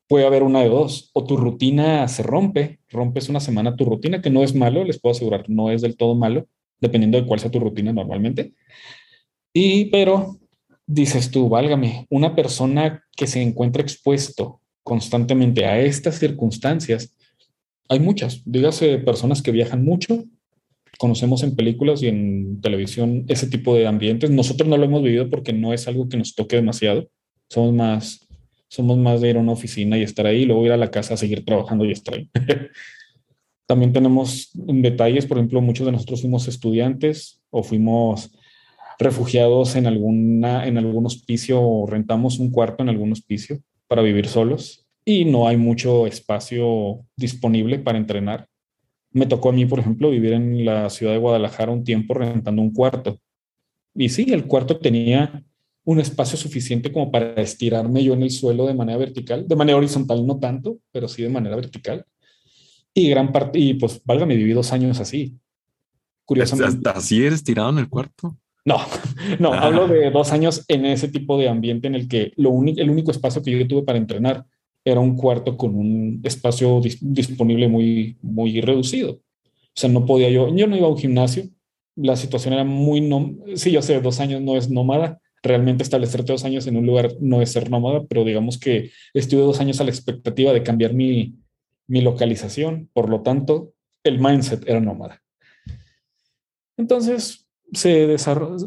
puede haber una de dos, o tu rutina se rompe, rompes una semana tu rutina, que no es malo, les puedo asegurar, no es del todo malo, dependiendo de cuál sea tu rutina normalmente. Y, pero dices tú, válgame, una persona que se encuentra expuesto constantemente a estas circunstancias, hay muchas, dígase personas que viajan mucho, conocemos en películas y en televisión ese tipo de ambientes. Nosotros no lo hemos vivido porque no es algo que nos toque demasiado. Somos más, somos más de ir a una oficina y estar ahí, luego ir a la casa a seguir trabajando y estar ahí. <laughs> También tenemos detalles, por ejemplo, muchos de nosotros fuimos estudiantes o fuimos refugiados en, alguna, en algún hospicio o rentamos un cuarto en algún hospicio para vivir solos y no hay mucho espacio disponible para entrenar. Me tocó a mí, por ejemplo, vivir en la ciudad de Guadalajara un tiempo rentando un cuarto. Y sí, el cuarto tenía un espacio suficiente como para estirarme yo en el suelo de manera vertical, de manera horizontal no tanto, pero sí de manera vertical. Y gran parte, y pues válgame, viví dos años así. Curiosamente. ¿Así eres tirado en el cuarto? No, <laughs> no, ah. hablo de dos años en ese tipo de ambiente en el que lo único, el único espacio que yo tuve para entrenar era un cuarto con un espacio disponible muy, muy reducido. O sea, no podía yo, yo no iba a un gimnasio, la situación era muy, no, sí, yo sé, dos años no es nómada, realmente establecerte dos años en un lugar no es ser nómada, pero digamos que estuve dos años a la expectativa de cambiar mi, mi localización, por lo tanto, el mindset era nómada. Entonces, se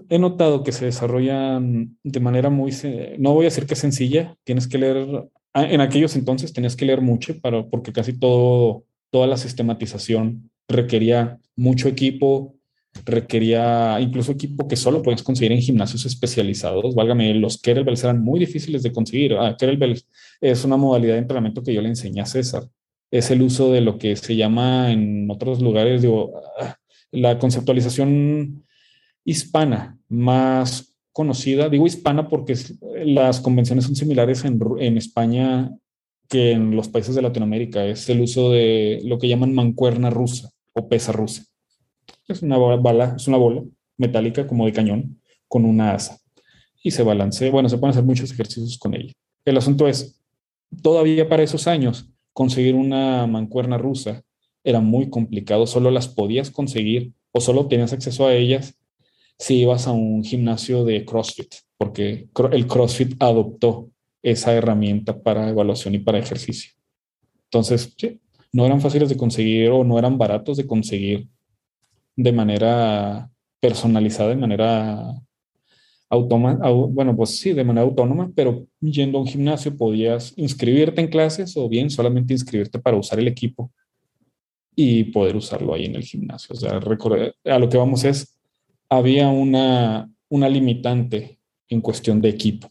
he notado que se desarrollan de manera muy, no voy a decir que sencilla, tienes que leer, ah, en aquellos entonces tenías que leer mucho, para, porque casi todo, toda la sistematización requería mucho equipo, requería incluso equipo que solo puedes conseguir en gimnasios especializados. Válgame, los kettlebells eran muy difíciles de conseguir. Ah, kettlebells es una modalidad de entrenamiento que yo le enseñé a César. Es el uso de lo que se llama en otros lugares, digo, ah, la conceptualización hispana más conocida. Digo hispana porque las convenciones son similares en, en España que en los países de Latinoamérica. Es el uso de lo que llaman mancuerna rusa o pesa rusa. Es una bala, es una bola metálica como de cañón con una asa y se balancea. Bueno, se pueden hacer muchos ejercicios con ella. El asunto es, todavía para esos años, conseguir una mancuerna rusa era muy complicado. Solo las podías conseguir o solo tenías acceso a ellas si ibas a un gimnasio de CrossFit, porque el CrossFit adoptó esa herramienta para evaluación y para ejercicio. Entonces, no eran fáciles de conseguir o no eran baratos de conseguir de manera personalizada, de manera autónoma, bueno, pues sí, de manera autónoma, pero yendo a un gimnasio podías inscribirte en clases o bien solamente inscribirte para usar el equipo y poder usarlo ahí en el gimnasio. O sea, a lo que vamos es había una, una limitante en cuestión de equipo.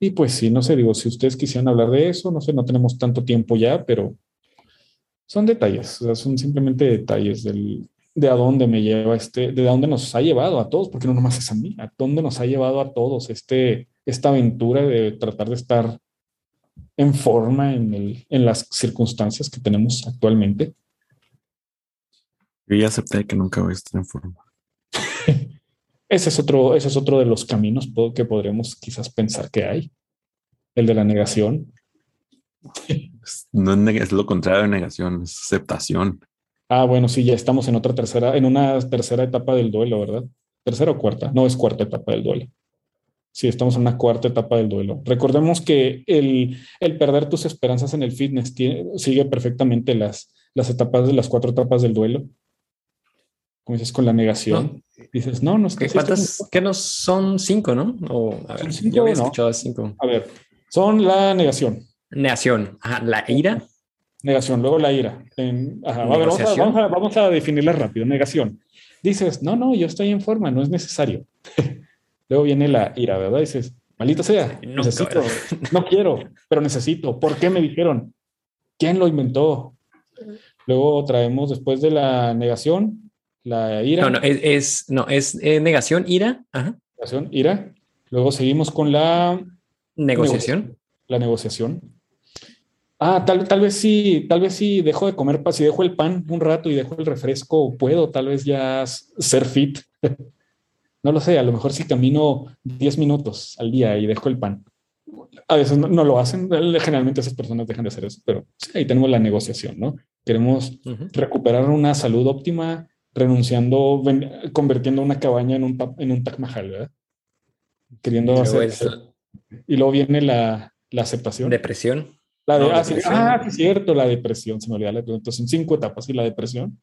Y pues sí, no sé, digo, si ustedes quisieran hablar de eso, no sé, no tenemos tanto tiempo ya, pero son detalles, o sea, son simplemente detalles del, de a dónde me lleva este, de dónde nos ha llevado a todos, porque no nomás es a mí, a dónde nos ha llevado a todos este, esta aventura de tratar de estar en forma en, el, en las circunstancias que tenemos actualmente. Yo ya acepté que nunca voy a estar en forma. <laughs> ese, es otro, ese es otro de los caminos que podremos quizás pensar que hay. El de la negación. <laughs> No es lo contrario de negación, es aceptación. Ah, bueno, sí, ya estamos en otra tercera, en una tercera etapa del duelo, ¿verdad? Tercera o cuarta, no es cuarta etapa del duelo. Sí, estamos en una cuarta etapa del duelo. Recordemos que el, el perder tus esperanzas en el fitness sigue perfectamente las, las etapas de las cuatro etapas del duelo como dices, con la negación. Dices, no, no es que. ¿Cuántas? Que no son cinco, ¿no? O, a ver, cinco, yo había escuchado cinco. A ver, son la negación. Negación. Ajá, la ira. Negación, luego la ira. ajá, a ver, vamos, a, definirla rápido. Negación. Dices, no, no, yo estoy en forma, no es necesario. <laughs> luego viene la ira, ¿verdad? Dices, maldito sea, no, necesito, <laughs> no quiero, pero necesito. ¿Por qué me dijeron? ¿Quién lo inventó? Luego traemos después de la negación, la ira. No, no, es, no, es eh, negación, ira. Ajá. Negación, ira. Luego seguimos con la negociación. la negociación. Ah, tal, tal vez sí, tal vez sí dejo de comer, si dejo el pan un rato y dejo el refresco, puedo tal vez ya ser fit. <laughs> no lo sé, a lo mejor si camino 10 minutos al día y dejo el pan. A veces no, lo hacen, generalmente esas personas dejan de hacer eso, pero ahí tenemos la negociación, ¿no? Queremos recuperar una salud óptima renunciando, convirtiendo una cabaña en un, en un Taj Mahal, ¿verdad? Queriendo hacer... Y luego viene la, la aceptación. Depresión. La de, ah, sí, ah, cierto, la depresión, se me olvidó la pregunta. Son cinco etapas y la depresión,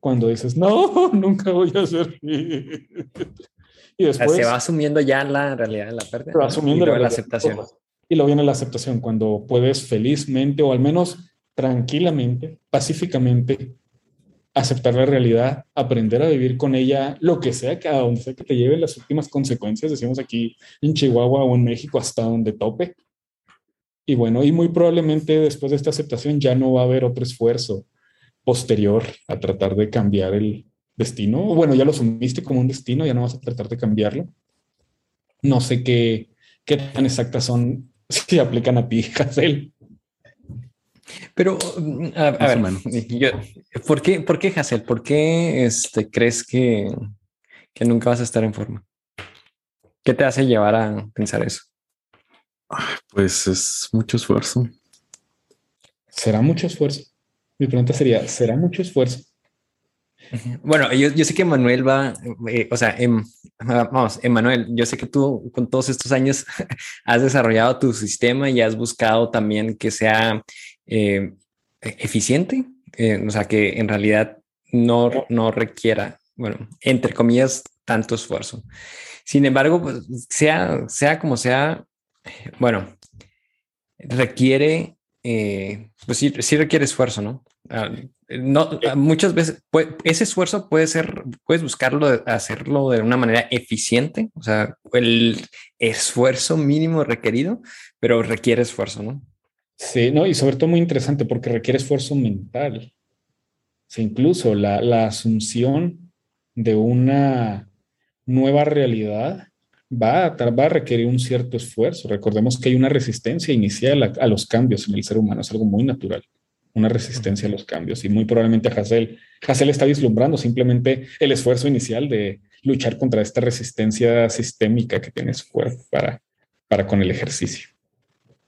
cuando dices, no, <laughs> nunca voy a ser Y después... se va asumiendo ya la realidad de la pérdida. Se va asumiendo la, aceptación. Y luego viene la aceptación, cuando puedes felizmente o al menos tranquilamente, pacíficamente, aceptar la realidad, aprender a vivir con ella, lo que sea, que a donde sea que te lleve las últimas consecuencias, decimos aquí en Chihuahua o en México, hasta donde tope. Y bueno, y muy probablemente después de esta aceptación ya no va a haber otro esfuerzo posterior a tratar de cambiar el destino. Bueno, ya lo sumiste como un destino, ya no vas a tratar de cambiarlo. No sé qué, qué tan exactas son <laughs> si aplican a ti, Hazel. Pero, a, ver, ¿por qué, por qué Hazel? ¿Por qué este, crees que, que nunca vas a estar en forma? ¿Qué te hace llevar a pensar eso? Pues es mucho esfuerzo. ¿Será mucho esfuerzo? Mi pregunta sería, ¿será mucho esfuerzo? Bueno, yo, yo sé que Manuel va, eh, o sea, em, vamos, Emanuel, yo sé que tú con todos estos años <laughs> has desarrollado tu sistema y has buscado también que sea eh, eficiente, eh, o sea, que en realidad no, no requiera, bueno, entre comillas, tanto esfuerzo. Sin embargo, pues, sea, sea como sea, bueno, requiere, eh, pues sí, sí, requiere esfuerzo, ¿no? Ah, no ah, muchas veces ese esfuerzo puede ser, puedes buscarlo, hacerlo de una manera eficiente, o sea, el esfuerzo mínimo requerido, pero requiere esfuerzo, ¿no? Sí, no, y sobre todo muy interesante porque requiere esfuerzo mental. O incluso la, la asunción de una nueva realidad va a, requerir un cierto esfuerzo. Recordemos que hay una resistencia inicial a, los cambios en el ser humano, es algo muy natural, una resistencia a los cambios. Y muy probablemente Hassel, Hassel está vislumbrando simplemente el esfuerzo inicial de luchar contra esta resistencia sistémica que tiene su cuerpo para, para con el ejercicio.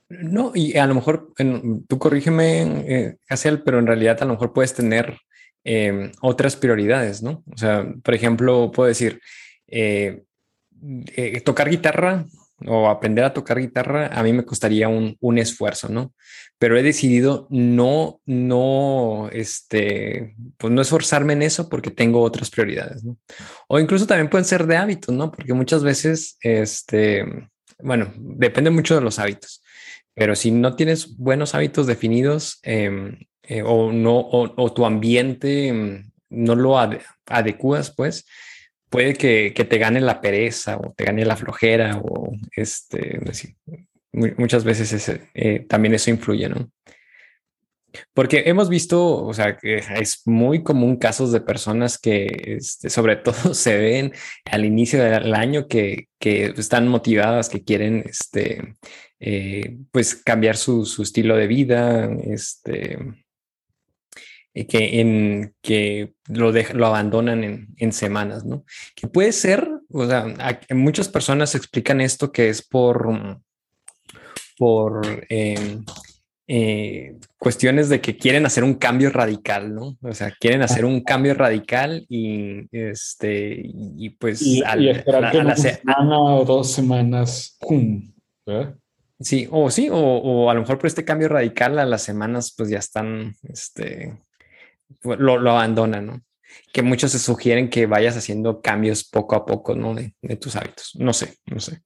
No, y a lo mejor tú corrígeme, eh, Hassel, pero en realidad a lo mejor puedes tener eh, otras prioridades, ¿no? O sea, por ejemplo, puedo decir, eh, eh, tocar guitarra o aprender a tocar guitarra, a mí me costaría un, un, esfuerzo, ¿no? Pero he decidido no, no, este, pues no esforzarme en eso porque tengo otras prioridades, ¿no? O incluso también pueden ser de hábitos, ¿no? Porque muchas veces, este, bueno, depende mucho de los hábitos, pero si no tienes buenos hábitos definidos em, eh, o no, o, tu ambiente em, no lo adecuas, pues, puede que, te gane la pereza o te gane la flojera o este, muchas veces eh, también eso influye, ¿no? Porque hemos visto, o sea, que es muy común casos de personas que, este, <laughs> sobre todo, se ven al inicio del año que, están motivadas, que quieren, este, eh, pues, cambiar su, su, estilo de vida, este, eh, que, en, que lo, lo abandonan en, en, semanas, ¿no? Que puede ser, o sea, muchas personas explican esto que es por, por em, eh, cuestiones de que quieren hacer un cambio radical, ¿no? O sea, quieren hacer un cambio radical y este, y pues y, esperar que una semana o dos semanas, ¡pum! Sí, o sí, o, o, a lo mejor por este cambio radical a las semanas pues ya están, este, lo, lo abandonan, ¿no? Que muchos se sugieren que vayas haciendo cambios poco a poco, ¿no? De, tus hábitos. No sé, no sé.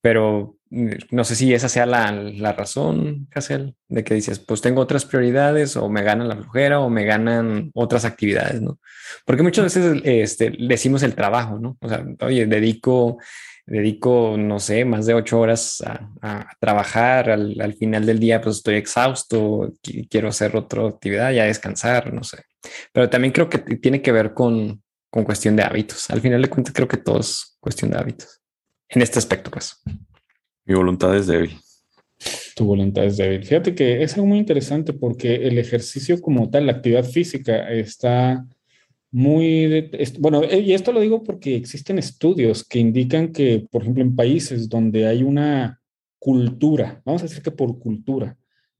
Pero mm, no sé si esa sea la, la razón, Hassel, de que dices, pues tengo otras prioridades o me ganan la flojera o me ganan otras actividades, ¿no? Porque muchas veces este, decimos el trabajo, ¿no? O sea, oye, dedico dedico, no sé, más de ocho horas a, trabajar, al, final del día pues estoy exhausto, quiero hacer otra actividad, ya descansar, no sé. Pero también creo que tiene que ver con, con cuestión de hábitos. Al final de cuentas creo que todo es cuestión de hábitos. En este aspecto, pues. Mi voluntad es débil. Tu voluntad es débil. Fíjate que es algo muy interesante porque el ejercicio como tal, la actividad física está muy, bueno, eh, y esto lo digo porque existen estudios que indican que, por ejemplo, en países donde hay una cultura, vamos a decir que por cultura,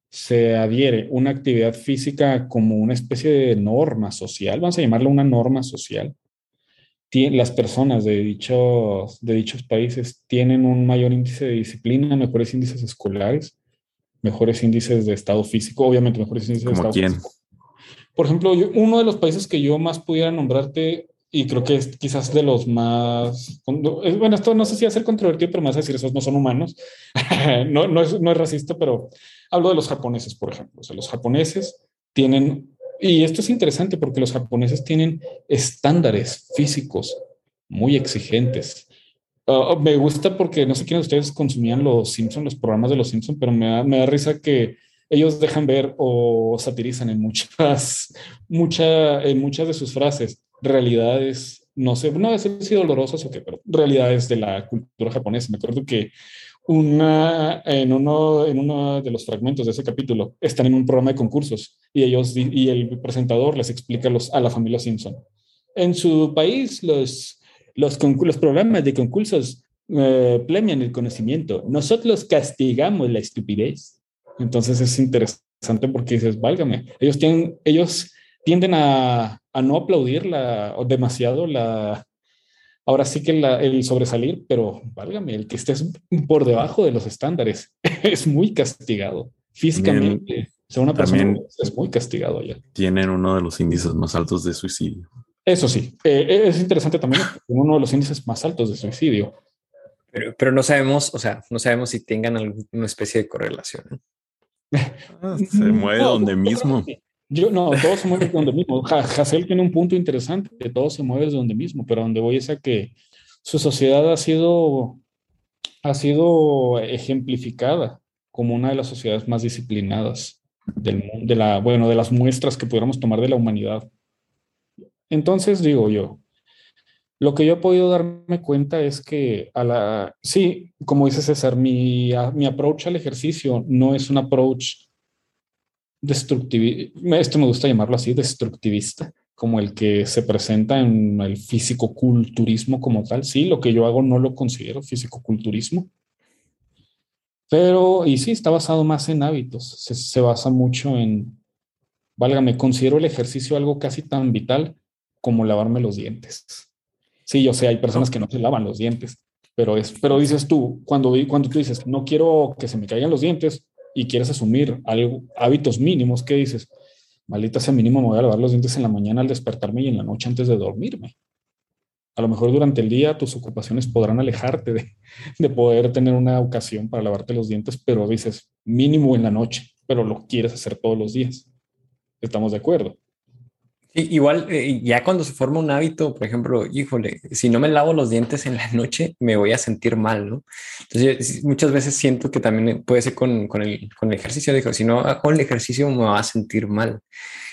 se adhiere una actividad física como una especie de norma social, vamos a llamarla una norma social, las personas de dichos, de dichos países tienen un mayor índice de disciplina, mejores índices escolares, mejores índices de estado físico, obviamente mejores índices de estado quién? físico. Por ejemplo, uno de los países que yo más pudiera nombrarte, y creo que es quizás de los más, bueno, esto no sé si va a ser controvertido, pero más decir, esos no son humanos, <laughs> no, no, es, no es racista, pero hablo de los japoneses, por ejemplo. O sea, los japoneses tienen y esto es interesante porque los japoneses tienen estándares físicos muy exigentes. Ah, me gusta porque no sé quiénes de ustedes consumían los Simpsons, los programas de los Simpsons, pero me da, me da risa que ellos dejan ver o satirizan en muchas, <laughs> mucha, en muchas de sus frases realidades, no sé, no sé si dolorosas o qué, pero realidades de la cultura japonesa. Me acuerdo que una, en, uno, en uno de los fragmentos de ese capítulo están en un programa de concursos y ellos y el presentador les explica los, a la familia Simpson. En su país los, los, los programas de concursos eh, premian el conocimiento. Nosotros castigamos la estupidez. Entonces es interesante porque dices, válgame, ellos, tienen, ellos tienden a, a no aplaudir la, demasiado la, ahora sí que el sobresalir, pero válgame, el que estés por debajo de los estándares <laughs> es muy castigado. Físicamente, ser una persona es muy castigado allá. Tienen uno de los índices más altos de suicidio. Eso sí, eh, es interesante también, uno de los índices más altos de suicidio. Pero, no sabemos, o sea, no sabemos si tengan alguna especie de correlación. Ah, <laughs> se mueve donde mismo. Yo no, todo se mueve donde mismo. Hassel tiene un punto interesante, todo se mueve desde donde mismo, pero donde voy es a que su sociedad ha sido, ha sido ejemplificada como una de las sociedades más disciplinadas del mundo, de la, bueno, de las muestras que pudiéramos tomar de la humanidad. Entonces digo yo, lo que yo he podido darme cuenta es que a la, sí, como dice César, mi, mi approach al ejercicio no es un approach destructivista, esto me gusta llamarlo así, destructivista, como el que se presenta en el físico-culturismo como tal. Sí, lo que yo hago no lo considero físico-culturismo. Pero, y sí, está basado más en hábitos, se, se basa mucho en, válgame, considero el ejercicio algo casi tan vital como lavarme los dientes. Sí, yo sé, hay personas que no se lavan los dientes, pero es, pero dices tú, cuando, cuando tú dices, no quiero que se me caigan los dientes, y quieres asumir algo, hábitos mínimos, ¿qué dices? Maldita sea mínimo, me voy a lavar los dientes en la mañana al despertarme y en la noche antes de dormirme. A lo mejor durante el día tus ocupaciones podrán alejarte de, de poder tener una ocasión para lavarte los dientes, pero dices mínimo en la noche, pero lo quieres hacer todos los días. ¿Estamos de acuerdo? Igual, eh, ya cuando se forma un hábito, por ejemplo, híjole, si no me lavo los dientes en la <laughs> noche, me voy a sentir mal, ¿no? Entonces, muchas veces siento que también puede ser con, con, el, con el ejercicio, dijo, si no hago el ejercicio me va a sentir mal.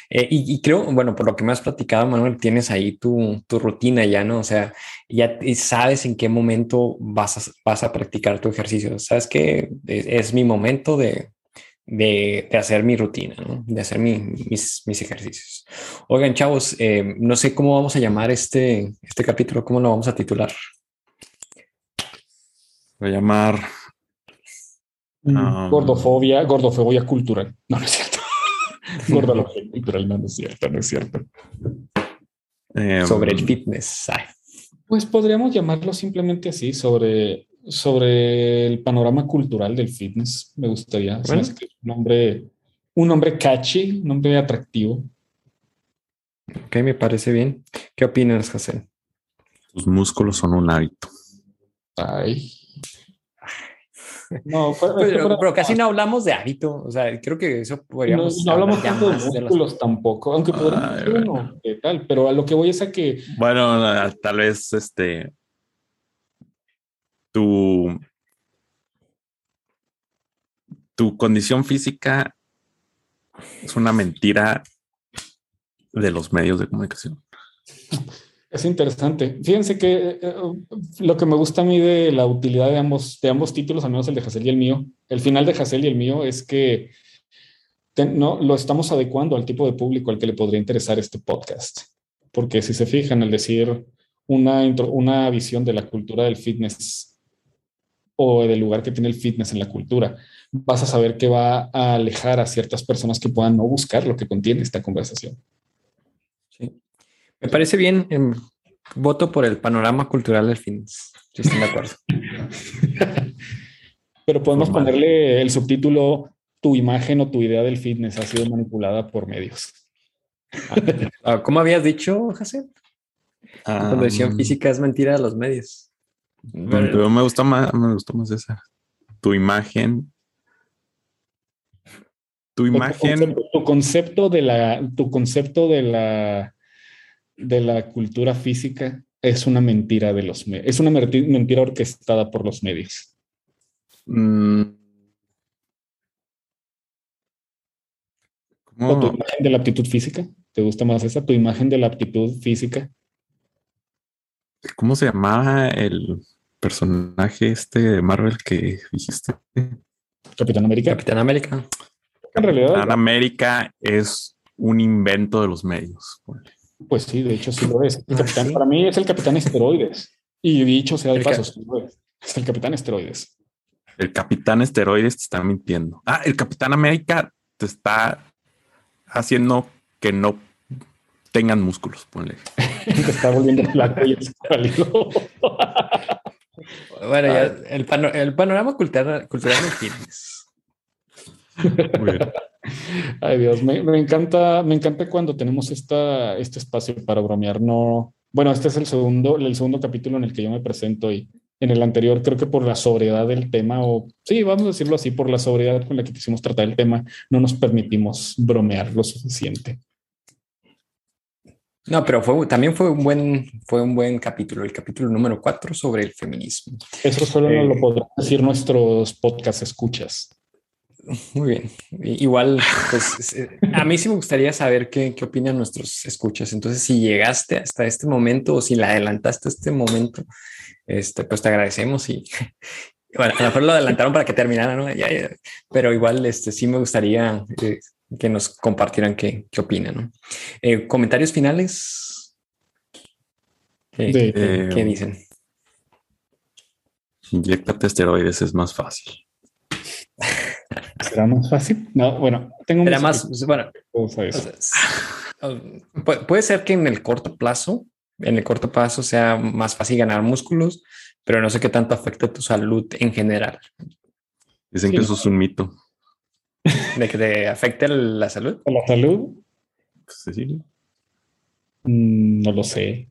Eh, y, y, creo, bueno, por lo que me has platicado, Manuel, tienes ahí tu, tu rutina ya, ¿no? O sea, ya sabes en qué momento vas a, vas a practicar tu ejercicio. Sabes que es mi momento de, de, hacer mi rutina, ¿no? de hacer mis, mis, ejercicios. Oigan, chavos, eh, no sé cómo vamos a llamar este, este capítulo, cómo lo vamos a titular. Voy a llamar mm, um, gordofobia, gordofobia cultural. No, no es cierto. <laughs> Gordofobia cultural, no, no es cierto, no es cierto. Em, sobre el fitness. Pues podríamos llamarlo simplemente así, sobre sobre el panorama cultural del fitness, me gustaría. un nombre, un nombre catchy, un nombre atractivo. Ok, me parece bien. ¿Qué opinas, José? Tus músculos son un hábito. Ay. No, pero, casi no hablamos de hábito. O sea, creo que eso podríamos. No, hablamos tanto de músculos tampoco, aunque podríamos tal, pero a lo que voy es a que. Bueno, tal vez este tu, tu condición física es una mentira de los medios de comunicación. Es interesante. Fíjense que eh, eh, lo que me gusta a mí de la utilidad de ambos, de ambos títulos, al menos el de Hassel y el mío, el final de Hassel y el mío es que no, lo estamos adecuando al tipo de público al que le podría interesar este podcast porque si se fijan, al decir una, una visión de la cultura del fitness o del lugar que tiene el fitness en la cultura, vas a saber que va a alejar a ciertas personas que puedan no buscar lo que contiene esta conversación. Sí. Me parece bien. Em, voto por el panorama cultural del fitness. Sí, estoy de acuerdo. <laughs> Pero podemos ponerle el subtítulo Tu imagen o tu idea del fitness ha sido manipulada por medios. Ah, ¿Cómo habías dicho, José? La condición física es mentira de los medios. Pero me gustó más, me gustó más esa. Tu imagen. Tu imagen. Tu concepto, de la, tu concepto de la, de la cultura física es una mentira de los medios. Es una mentira orquestada por los medios. Mm. ¿O tu imagen de la aptitud física? ¿Te gusta más esa? ¿Tu imagen de la aptitud física? ¿Cómo se llamaba el personaje este de Marvel que dijiste? Capitán América. Capitán América. En realidad. Capitán América es un invento de los medios. Pues sí, de hecho sí lo es. Para mí es el Capitán Esteroides. Y dicho sea de paso, es el Capitán Esteroides. El Capitán Esteroides te está mintiendo. Ah, el Capitán América te está haciendo que no tengan músculos, ponle. te está volviendo flaco y es Bueno, ya el, el, panorama cultural, cultural del fitness. Ay Dios, me, me, encanta, me encanta cuando tenemos esta, este espacio para bromear. No, bueno, este es el segundo, el segundo capítulo en el que yo me presento y en el anterior creo que por la sobriedad del tema, o sí, vamos a decirlo así, por la sobriedad con la que quisimos tratar el tema, no nos permitimos bromear lo suficiente. No, pero fue, también fue un, buen, fue un buen capítulo, el capítulo número 4 sobre el feminismo. Eso solo nos lo eh, podrán decir nuestros podcast escuchas. Muy bien. Igual, pues a mí sí me gustaría saber qué, qué opinan nuestros escuchas. Entonces, si llegaste hasta este momento o si la adelantaste a este momento, este, pues te agradecemos y <laughs> bueno, a lo mejor lo adelantaron para que terminara, ¿no? pero igual este, sí me gustaría eh, que nos compartieran qué, qué opinan. ¿no? Eh, comentarios finales. ¿Qué, ¿qué dicen? Inyectate esteroides es más fácil. ¿Será más fácil? No, bueno, tengo un... más, bueno, puede ser que en el corto plazo en el corto plazo sea más fácil ganar músculos, pero no sé qué tanto afecta tu salud en general. Dicen que eso es un mito. ¿De que te afecte la salud? ¿La salud? Pues sí. Mm, no lo sé.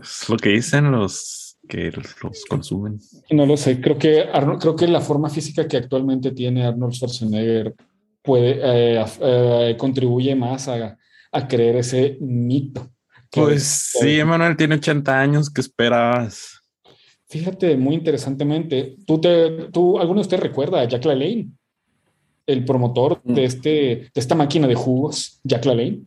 Es lo que dicen los que los consumen. No lo sé. Creo que, creo que la forma física que actualmente tiene Arnold Schwarzenegger puede eh, eh, contribuye más a, a creer ese mito. Pues sí, Emanuel tiene 80 años, ¿qué esperabas? Fíjate, muy interesantemente, ¿tú, te, tú ¿alguno de ustedes recuerda a Jack LaLanne? El promotor de, mm. este, de esta máquina de jugos, Jack LaLanne.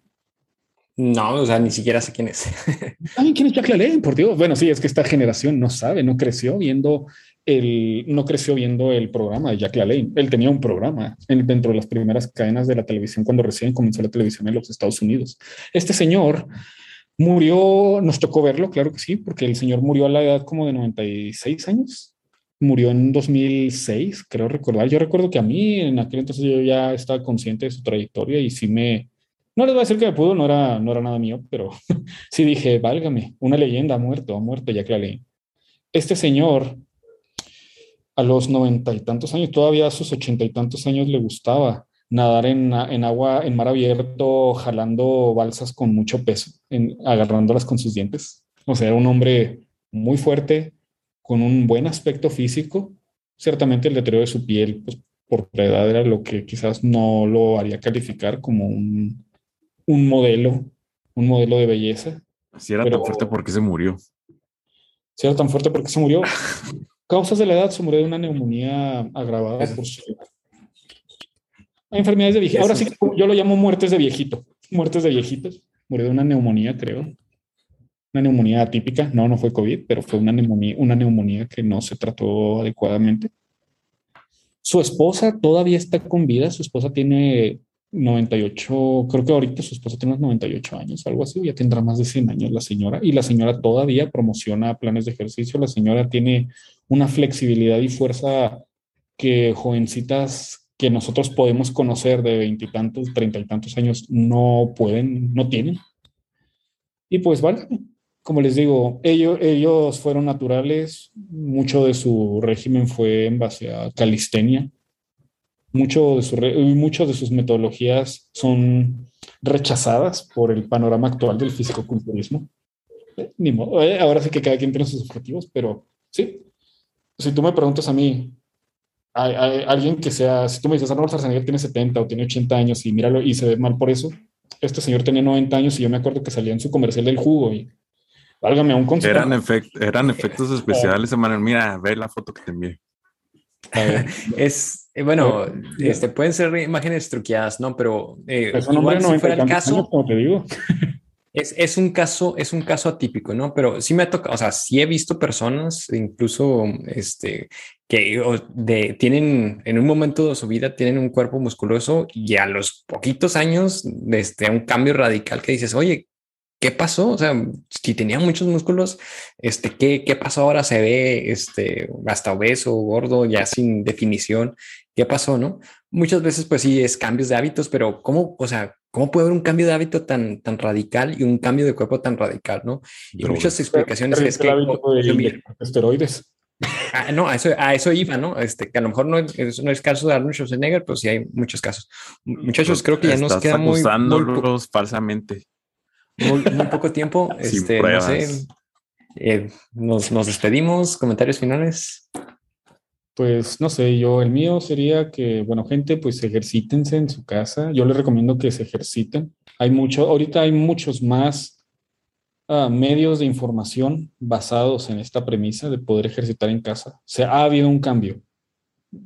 No, o sea, ni siquiera sé quién es. <laughs> Ay, ¿quién es Jack LaLanne? Por Dios. Bueno, sí, es que esta generación no sabe, no creció viendo el, no creció viendo el programa de Jack LaLanne. Él tenía un programa dentro de las primeras cadenas de la televisión cuando recién comenzó la televisión en los Estados Unidos. Este señor Murió, nos tocó verlo, claro que sí, porque el señor murió a la edad como de 96 años. Murió en 2006, creo recordar. Yo recuerdo que a mí en aquel entonces yo ya estaba consciente de su trayectoria y sí me... No les voy a decir que me pudo, no era, no era nada mío, pero <laughs> sí dije, válgame, una leyenda ha muerto, ha muerto ya que la. Este señor, a los noventa y tantos años, todavía a sus ochenta y tantos años le gustaba nadar en, agua, en mar abierto, jalando balsas con mucho peso, en, agarrándolas con sus dientes. O sea, era un hombre muy fuerte, con un buen aspecto físico. Ciertamente el deterioro de su piel, pues por la edad era lo que quizás no lo haría calificar como un, un modelo, un modelo de belleza. Si era tan fuerte, porque se murió? Si era tan fuerte, porque se murió? <laughs> Causas de la edad, se murió de una neumonía agravada por su enfermedades de viejito. Ahora sí, yo lo llamo muertes de viejito. Muertes de viejitos. Murió de una neumonía, creo. Una neumonía atípica. No, no fue COVID, pero fue una neumonía, una neumonía que no se trató adecuadamente. Su esposa todavía está con vida. Su esposa tiene 98, creo que ahorita su esposa tiene unos 98 años, algo así, ya tendrá más de 100 años la señora, y la señora todavía promociona planes de ejercicio, la señora tiene una flexibilidad y fuerza que jovencitas que nosotros podemos conocer de veintitantos, treinta y tantos años no pueden, no tienen. Y pues vale, como les digo, ellos, ellos fueron naturales, mucho de su régimen fue en base a calistenia, mucho de, su, mucho de sus metodologías son rechazadas por el panorama actual del fisicoculturismo. Eh, ahora sí que cada quien tiene sus objetivos, pero sí. Si tú me preguntas a mí, hay, alguien que sea, si tú me dices, Arnold Schwarzenegger tiene 70 o tiene 80 años y míralo y se ve mal por eso, este señor tenía 90 años y yo me acuerdo que salía en su comercial del jugo y válgame un consejo. Eran, eran efectos <laughs> especiales, Emanuel. Mira, ve la foto que te envié. <laughs> es eh, bueno, este, pueden ser imágenes truqueadas, ¿no? Pero eh, igual si fuera el caso, como te digo. <laughs> Es, es, un caso, es un caso atípico, ¿no? Pero sí me ha tocado, o sea, sí he visto personas, incluso este, que de, tienen en un momento de su vida tienen un cuerpo musculoso y a los poquitos años, desde un cambio radical que dices, oye, ¿qué pasó? O sea, si tenía muchos músculos, este, ¿qué, qué pasó ahora? Se ve este, hasta obeso, gordo, ya sin definición. ¿Qué pasó? No? Muchas veces, pues sí, es cambios de hábitos, pero ¿cómo, o sea, cómo puede haber un cambio de hábito tan, tan radical y un cambio de cuerpo tan radical? ¿no? Y muchas explicaciones es que... esteroides. <laughs> Ah, no, a eso, a eso iba, ¿no? Este, que a lo mejor no es, no es caso de Arnold Schwarzenegger, pero sí hay muchos casos. Muchachos, creo que ya nos queda muy, muy falsamente muy, poco tiempo. <laughs> este, no sé, eh, nos, nos despedimos. Comentarios finales. Pues no sé, yo el mío sería que, bueno, gente, pues ejercítense en su casa. Yo les recomiendo que se ejerciten. Hay mucho, ahorita hay muchos más uh, medios de información basados en esta premisa de poder ejercitar en casa. O sea, ha habido un cambio.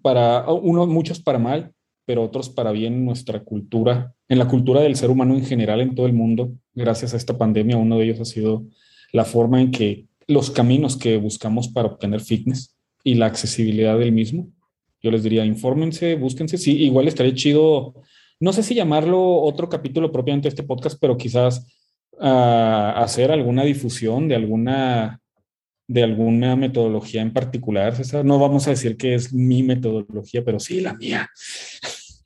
Para uno, muchos para mal, pero otros para bien en nuestra cultura, en la cultura del ser humano en general en todo el mundo. Gracias a esta pandemia, uno de ellos ha sido la forma en que los caminos que buscamos para obtener fitness y la accesibilidad del mismo. Yo les diría, infórmense, búsquense. Sí, igual estaría chido, no sé si llamarlo otro capítulo propiamente de este podcast, pero quizás uh, hacer alguna difusión de alguna de alguna metodología en particular, César. No vamos a decir que es mi metodología, pero sí la mía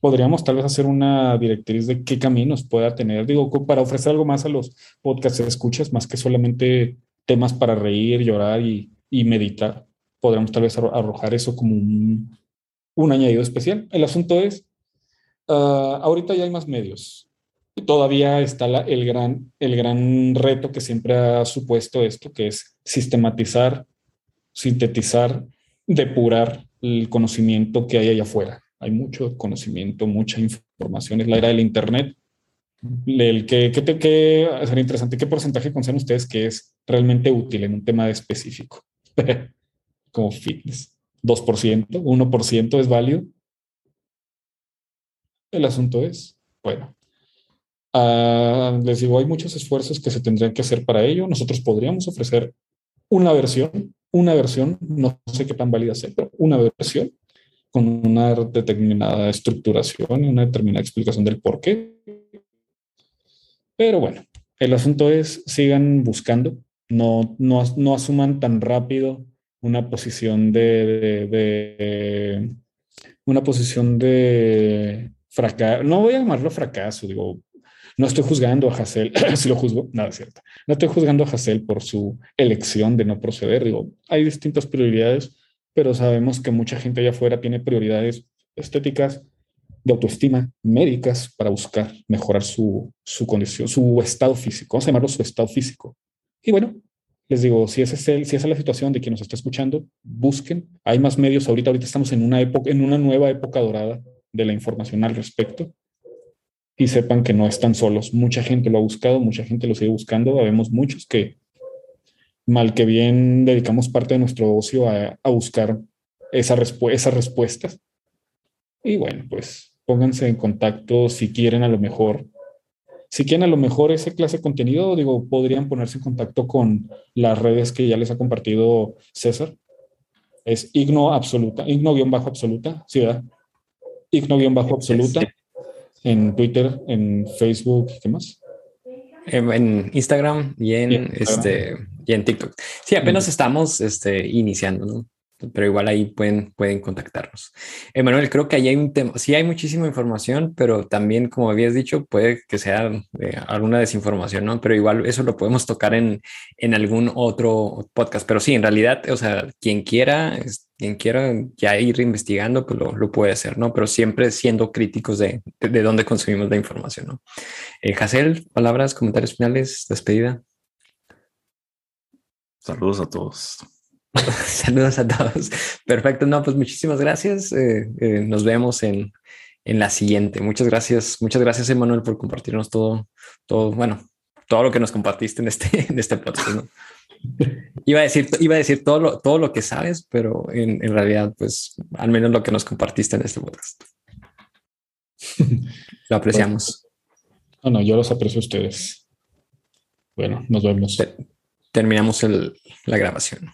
podríamos tal vez hacer una directriz de qué caminos pueda tener, digo, para ofrecer algo más a los podcasts escuchas, más que solamente temas para reír, llorar y, meditar. Podríamos tal vez arrojar eso como un, añadido especial. El asunto es, ah, ahorita ya hay más medios. Todavía está el, gran, el gran reto que siempre ha supuesto esto, que es sistematizar, sintetizar, depurar el conocimiento que hay allá afuera hay mucho conocimiento, mucha información, es la era del Internet. El que, que, que sería interesante, ¿qué porcentaje consideran ustedes que es realmente útil en un tema específico? <laughs> Como fitness. ¿2%? ¿1% es válido? El asunto es, bueno, uh, les digo, hay muchos esfuerzos que se tendrían que hacer para ello. Nosotros podríamos ofrecer una versión, una versión, no sé qué tan válida sea, pero una versión con una determinada estructuración y una determinada explicación del por qué. Pero bueno, el asunto es, sigan buscando, no, no, no asuman tan rápido una posición de, una posición de fracaso, no voy a llamarlo fracaso, digo, no estoy juzgando a Hassel, <clears throat> si lo juzgo, nada cierto, no estoy juzgando a Hassel por su elección de no proceder, digo, hay distintas prioridades, pero sabemos que mucha gente allá afuera tiene prioridades estéticas, de autoestima, médicas, para buscar mejorar su, su condición, su estado físico. Vamos a llamarlo su estado físico. Y bueno, les digo, si esa es, el, si esa es la situación de quien nos está escuchando, busquen. Hay más medios ahorita. Ahorita estamos en una época, en una nueva época dorada de la información al respecto. Y sepan que no están solos. Mucha gente lo ha buscado, mucha gente lo sigue buscando. Habemos muchos que mal que bien dedicamos parte de nuestro ocio a, buscar esa esas respuestas. Y bueno, pues pónganse en contacto si quieren a lo mejor. Si quieren a lo mejor ese clase de contenido, digo, podrían ponerse en contacto con las redes que ya les ha compartido César. Es igno absoluta, igno-absoluta, ¿sí verdad? Igno-absoluta. en Twitter, en Facebook, ¿qué más? En Instagram y en, este y en TikTok. Sí, apenas estamos este, iniciando, ¿no? pero igual ahí pueden, pueden contactarnos. Emanuel, creo que ahí hay un tema, sí hay muchísima información, pero también, como habías dicho, puede que sea eh, alguna desinformación, ¿no? Pero igual eso lo podemos tocar en, en algún otro podcast. Pero sí, en realidad, o sea, quien quiera, quien quiera ya ir investigando, pues lo, lo puede hacer, ¿no? Pero siempre siendo críticos de, de, dónde consumimos la información, ¿no? Eh, palabras, comentarios finales, despedida. Saludos a todos. <laughs> Saludos a todos. Perfecto. No, pues muchísimas gracias. Eh, eh, nos vemos en, en la siguiente. Muchas gracias. Muchas gracias, Emanuel, por compartirnos todo, todo, bueno, todo lo que nos compartiste en este, en este podcast. ¿no? <laughs> Iba a decir, iba a decir todo lo, todo lo que sabes, pero en, en realidad, pues al menos lo que nos compartiste en este podcast. <laughs> Lo apreciamos. No, no, yo los aprecio a ustedes. Bueno, nos vemos. Terminamos el, la grabación.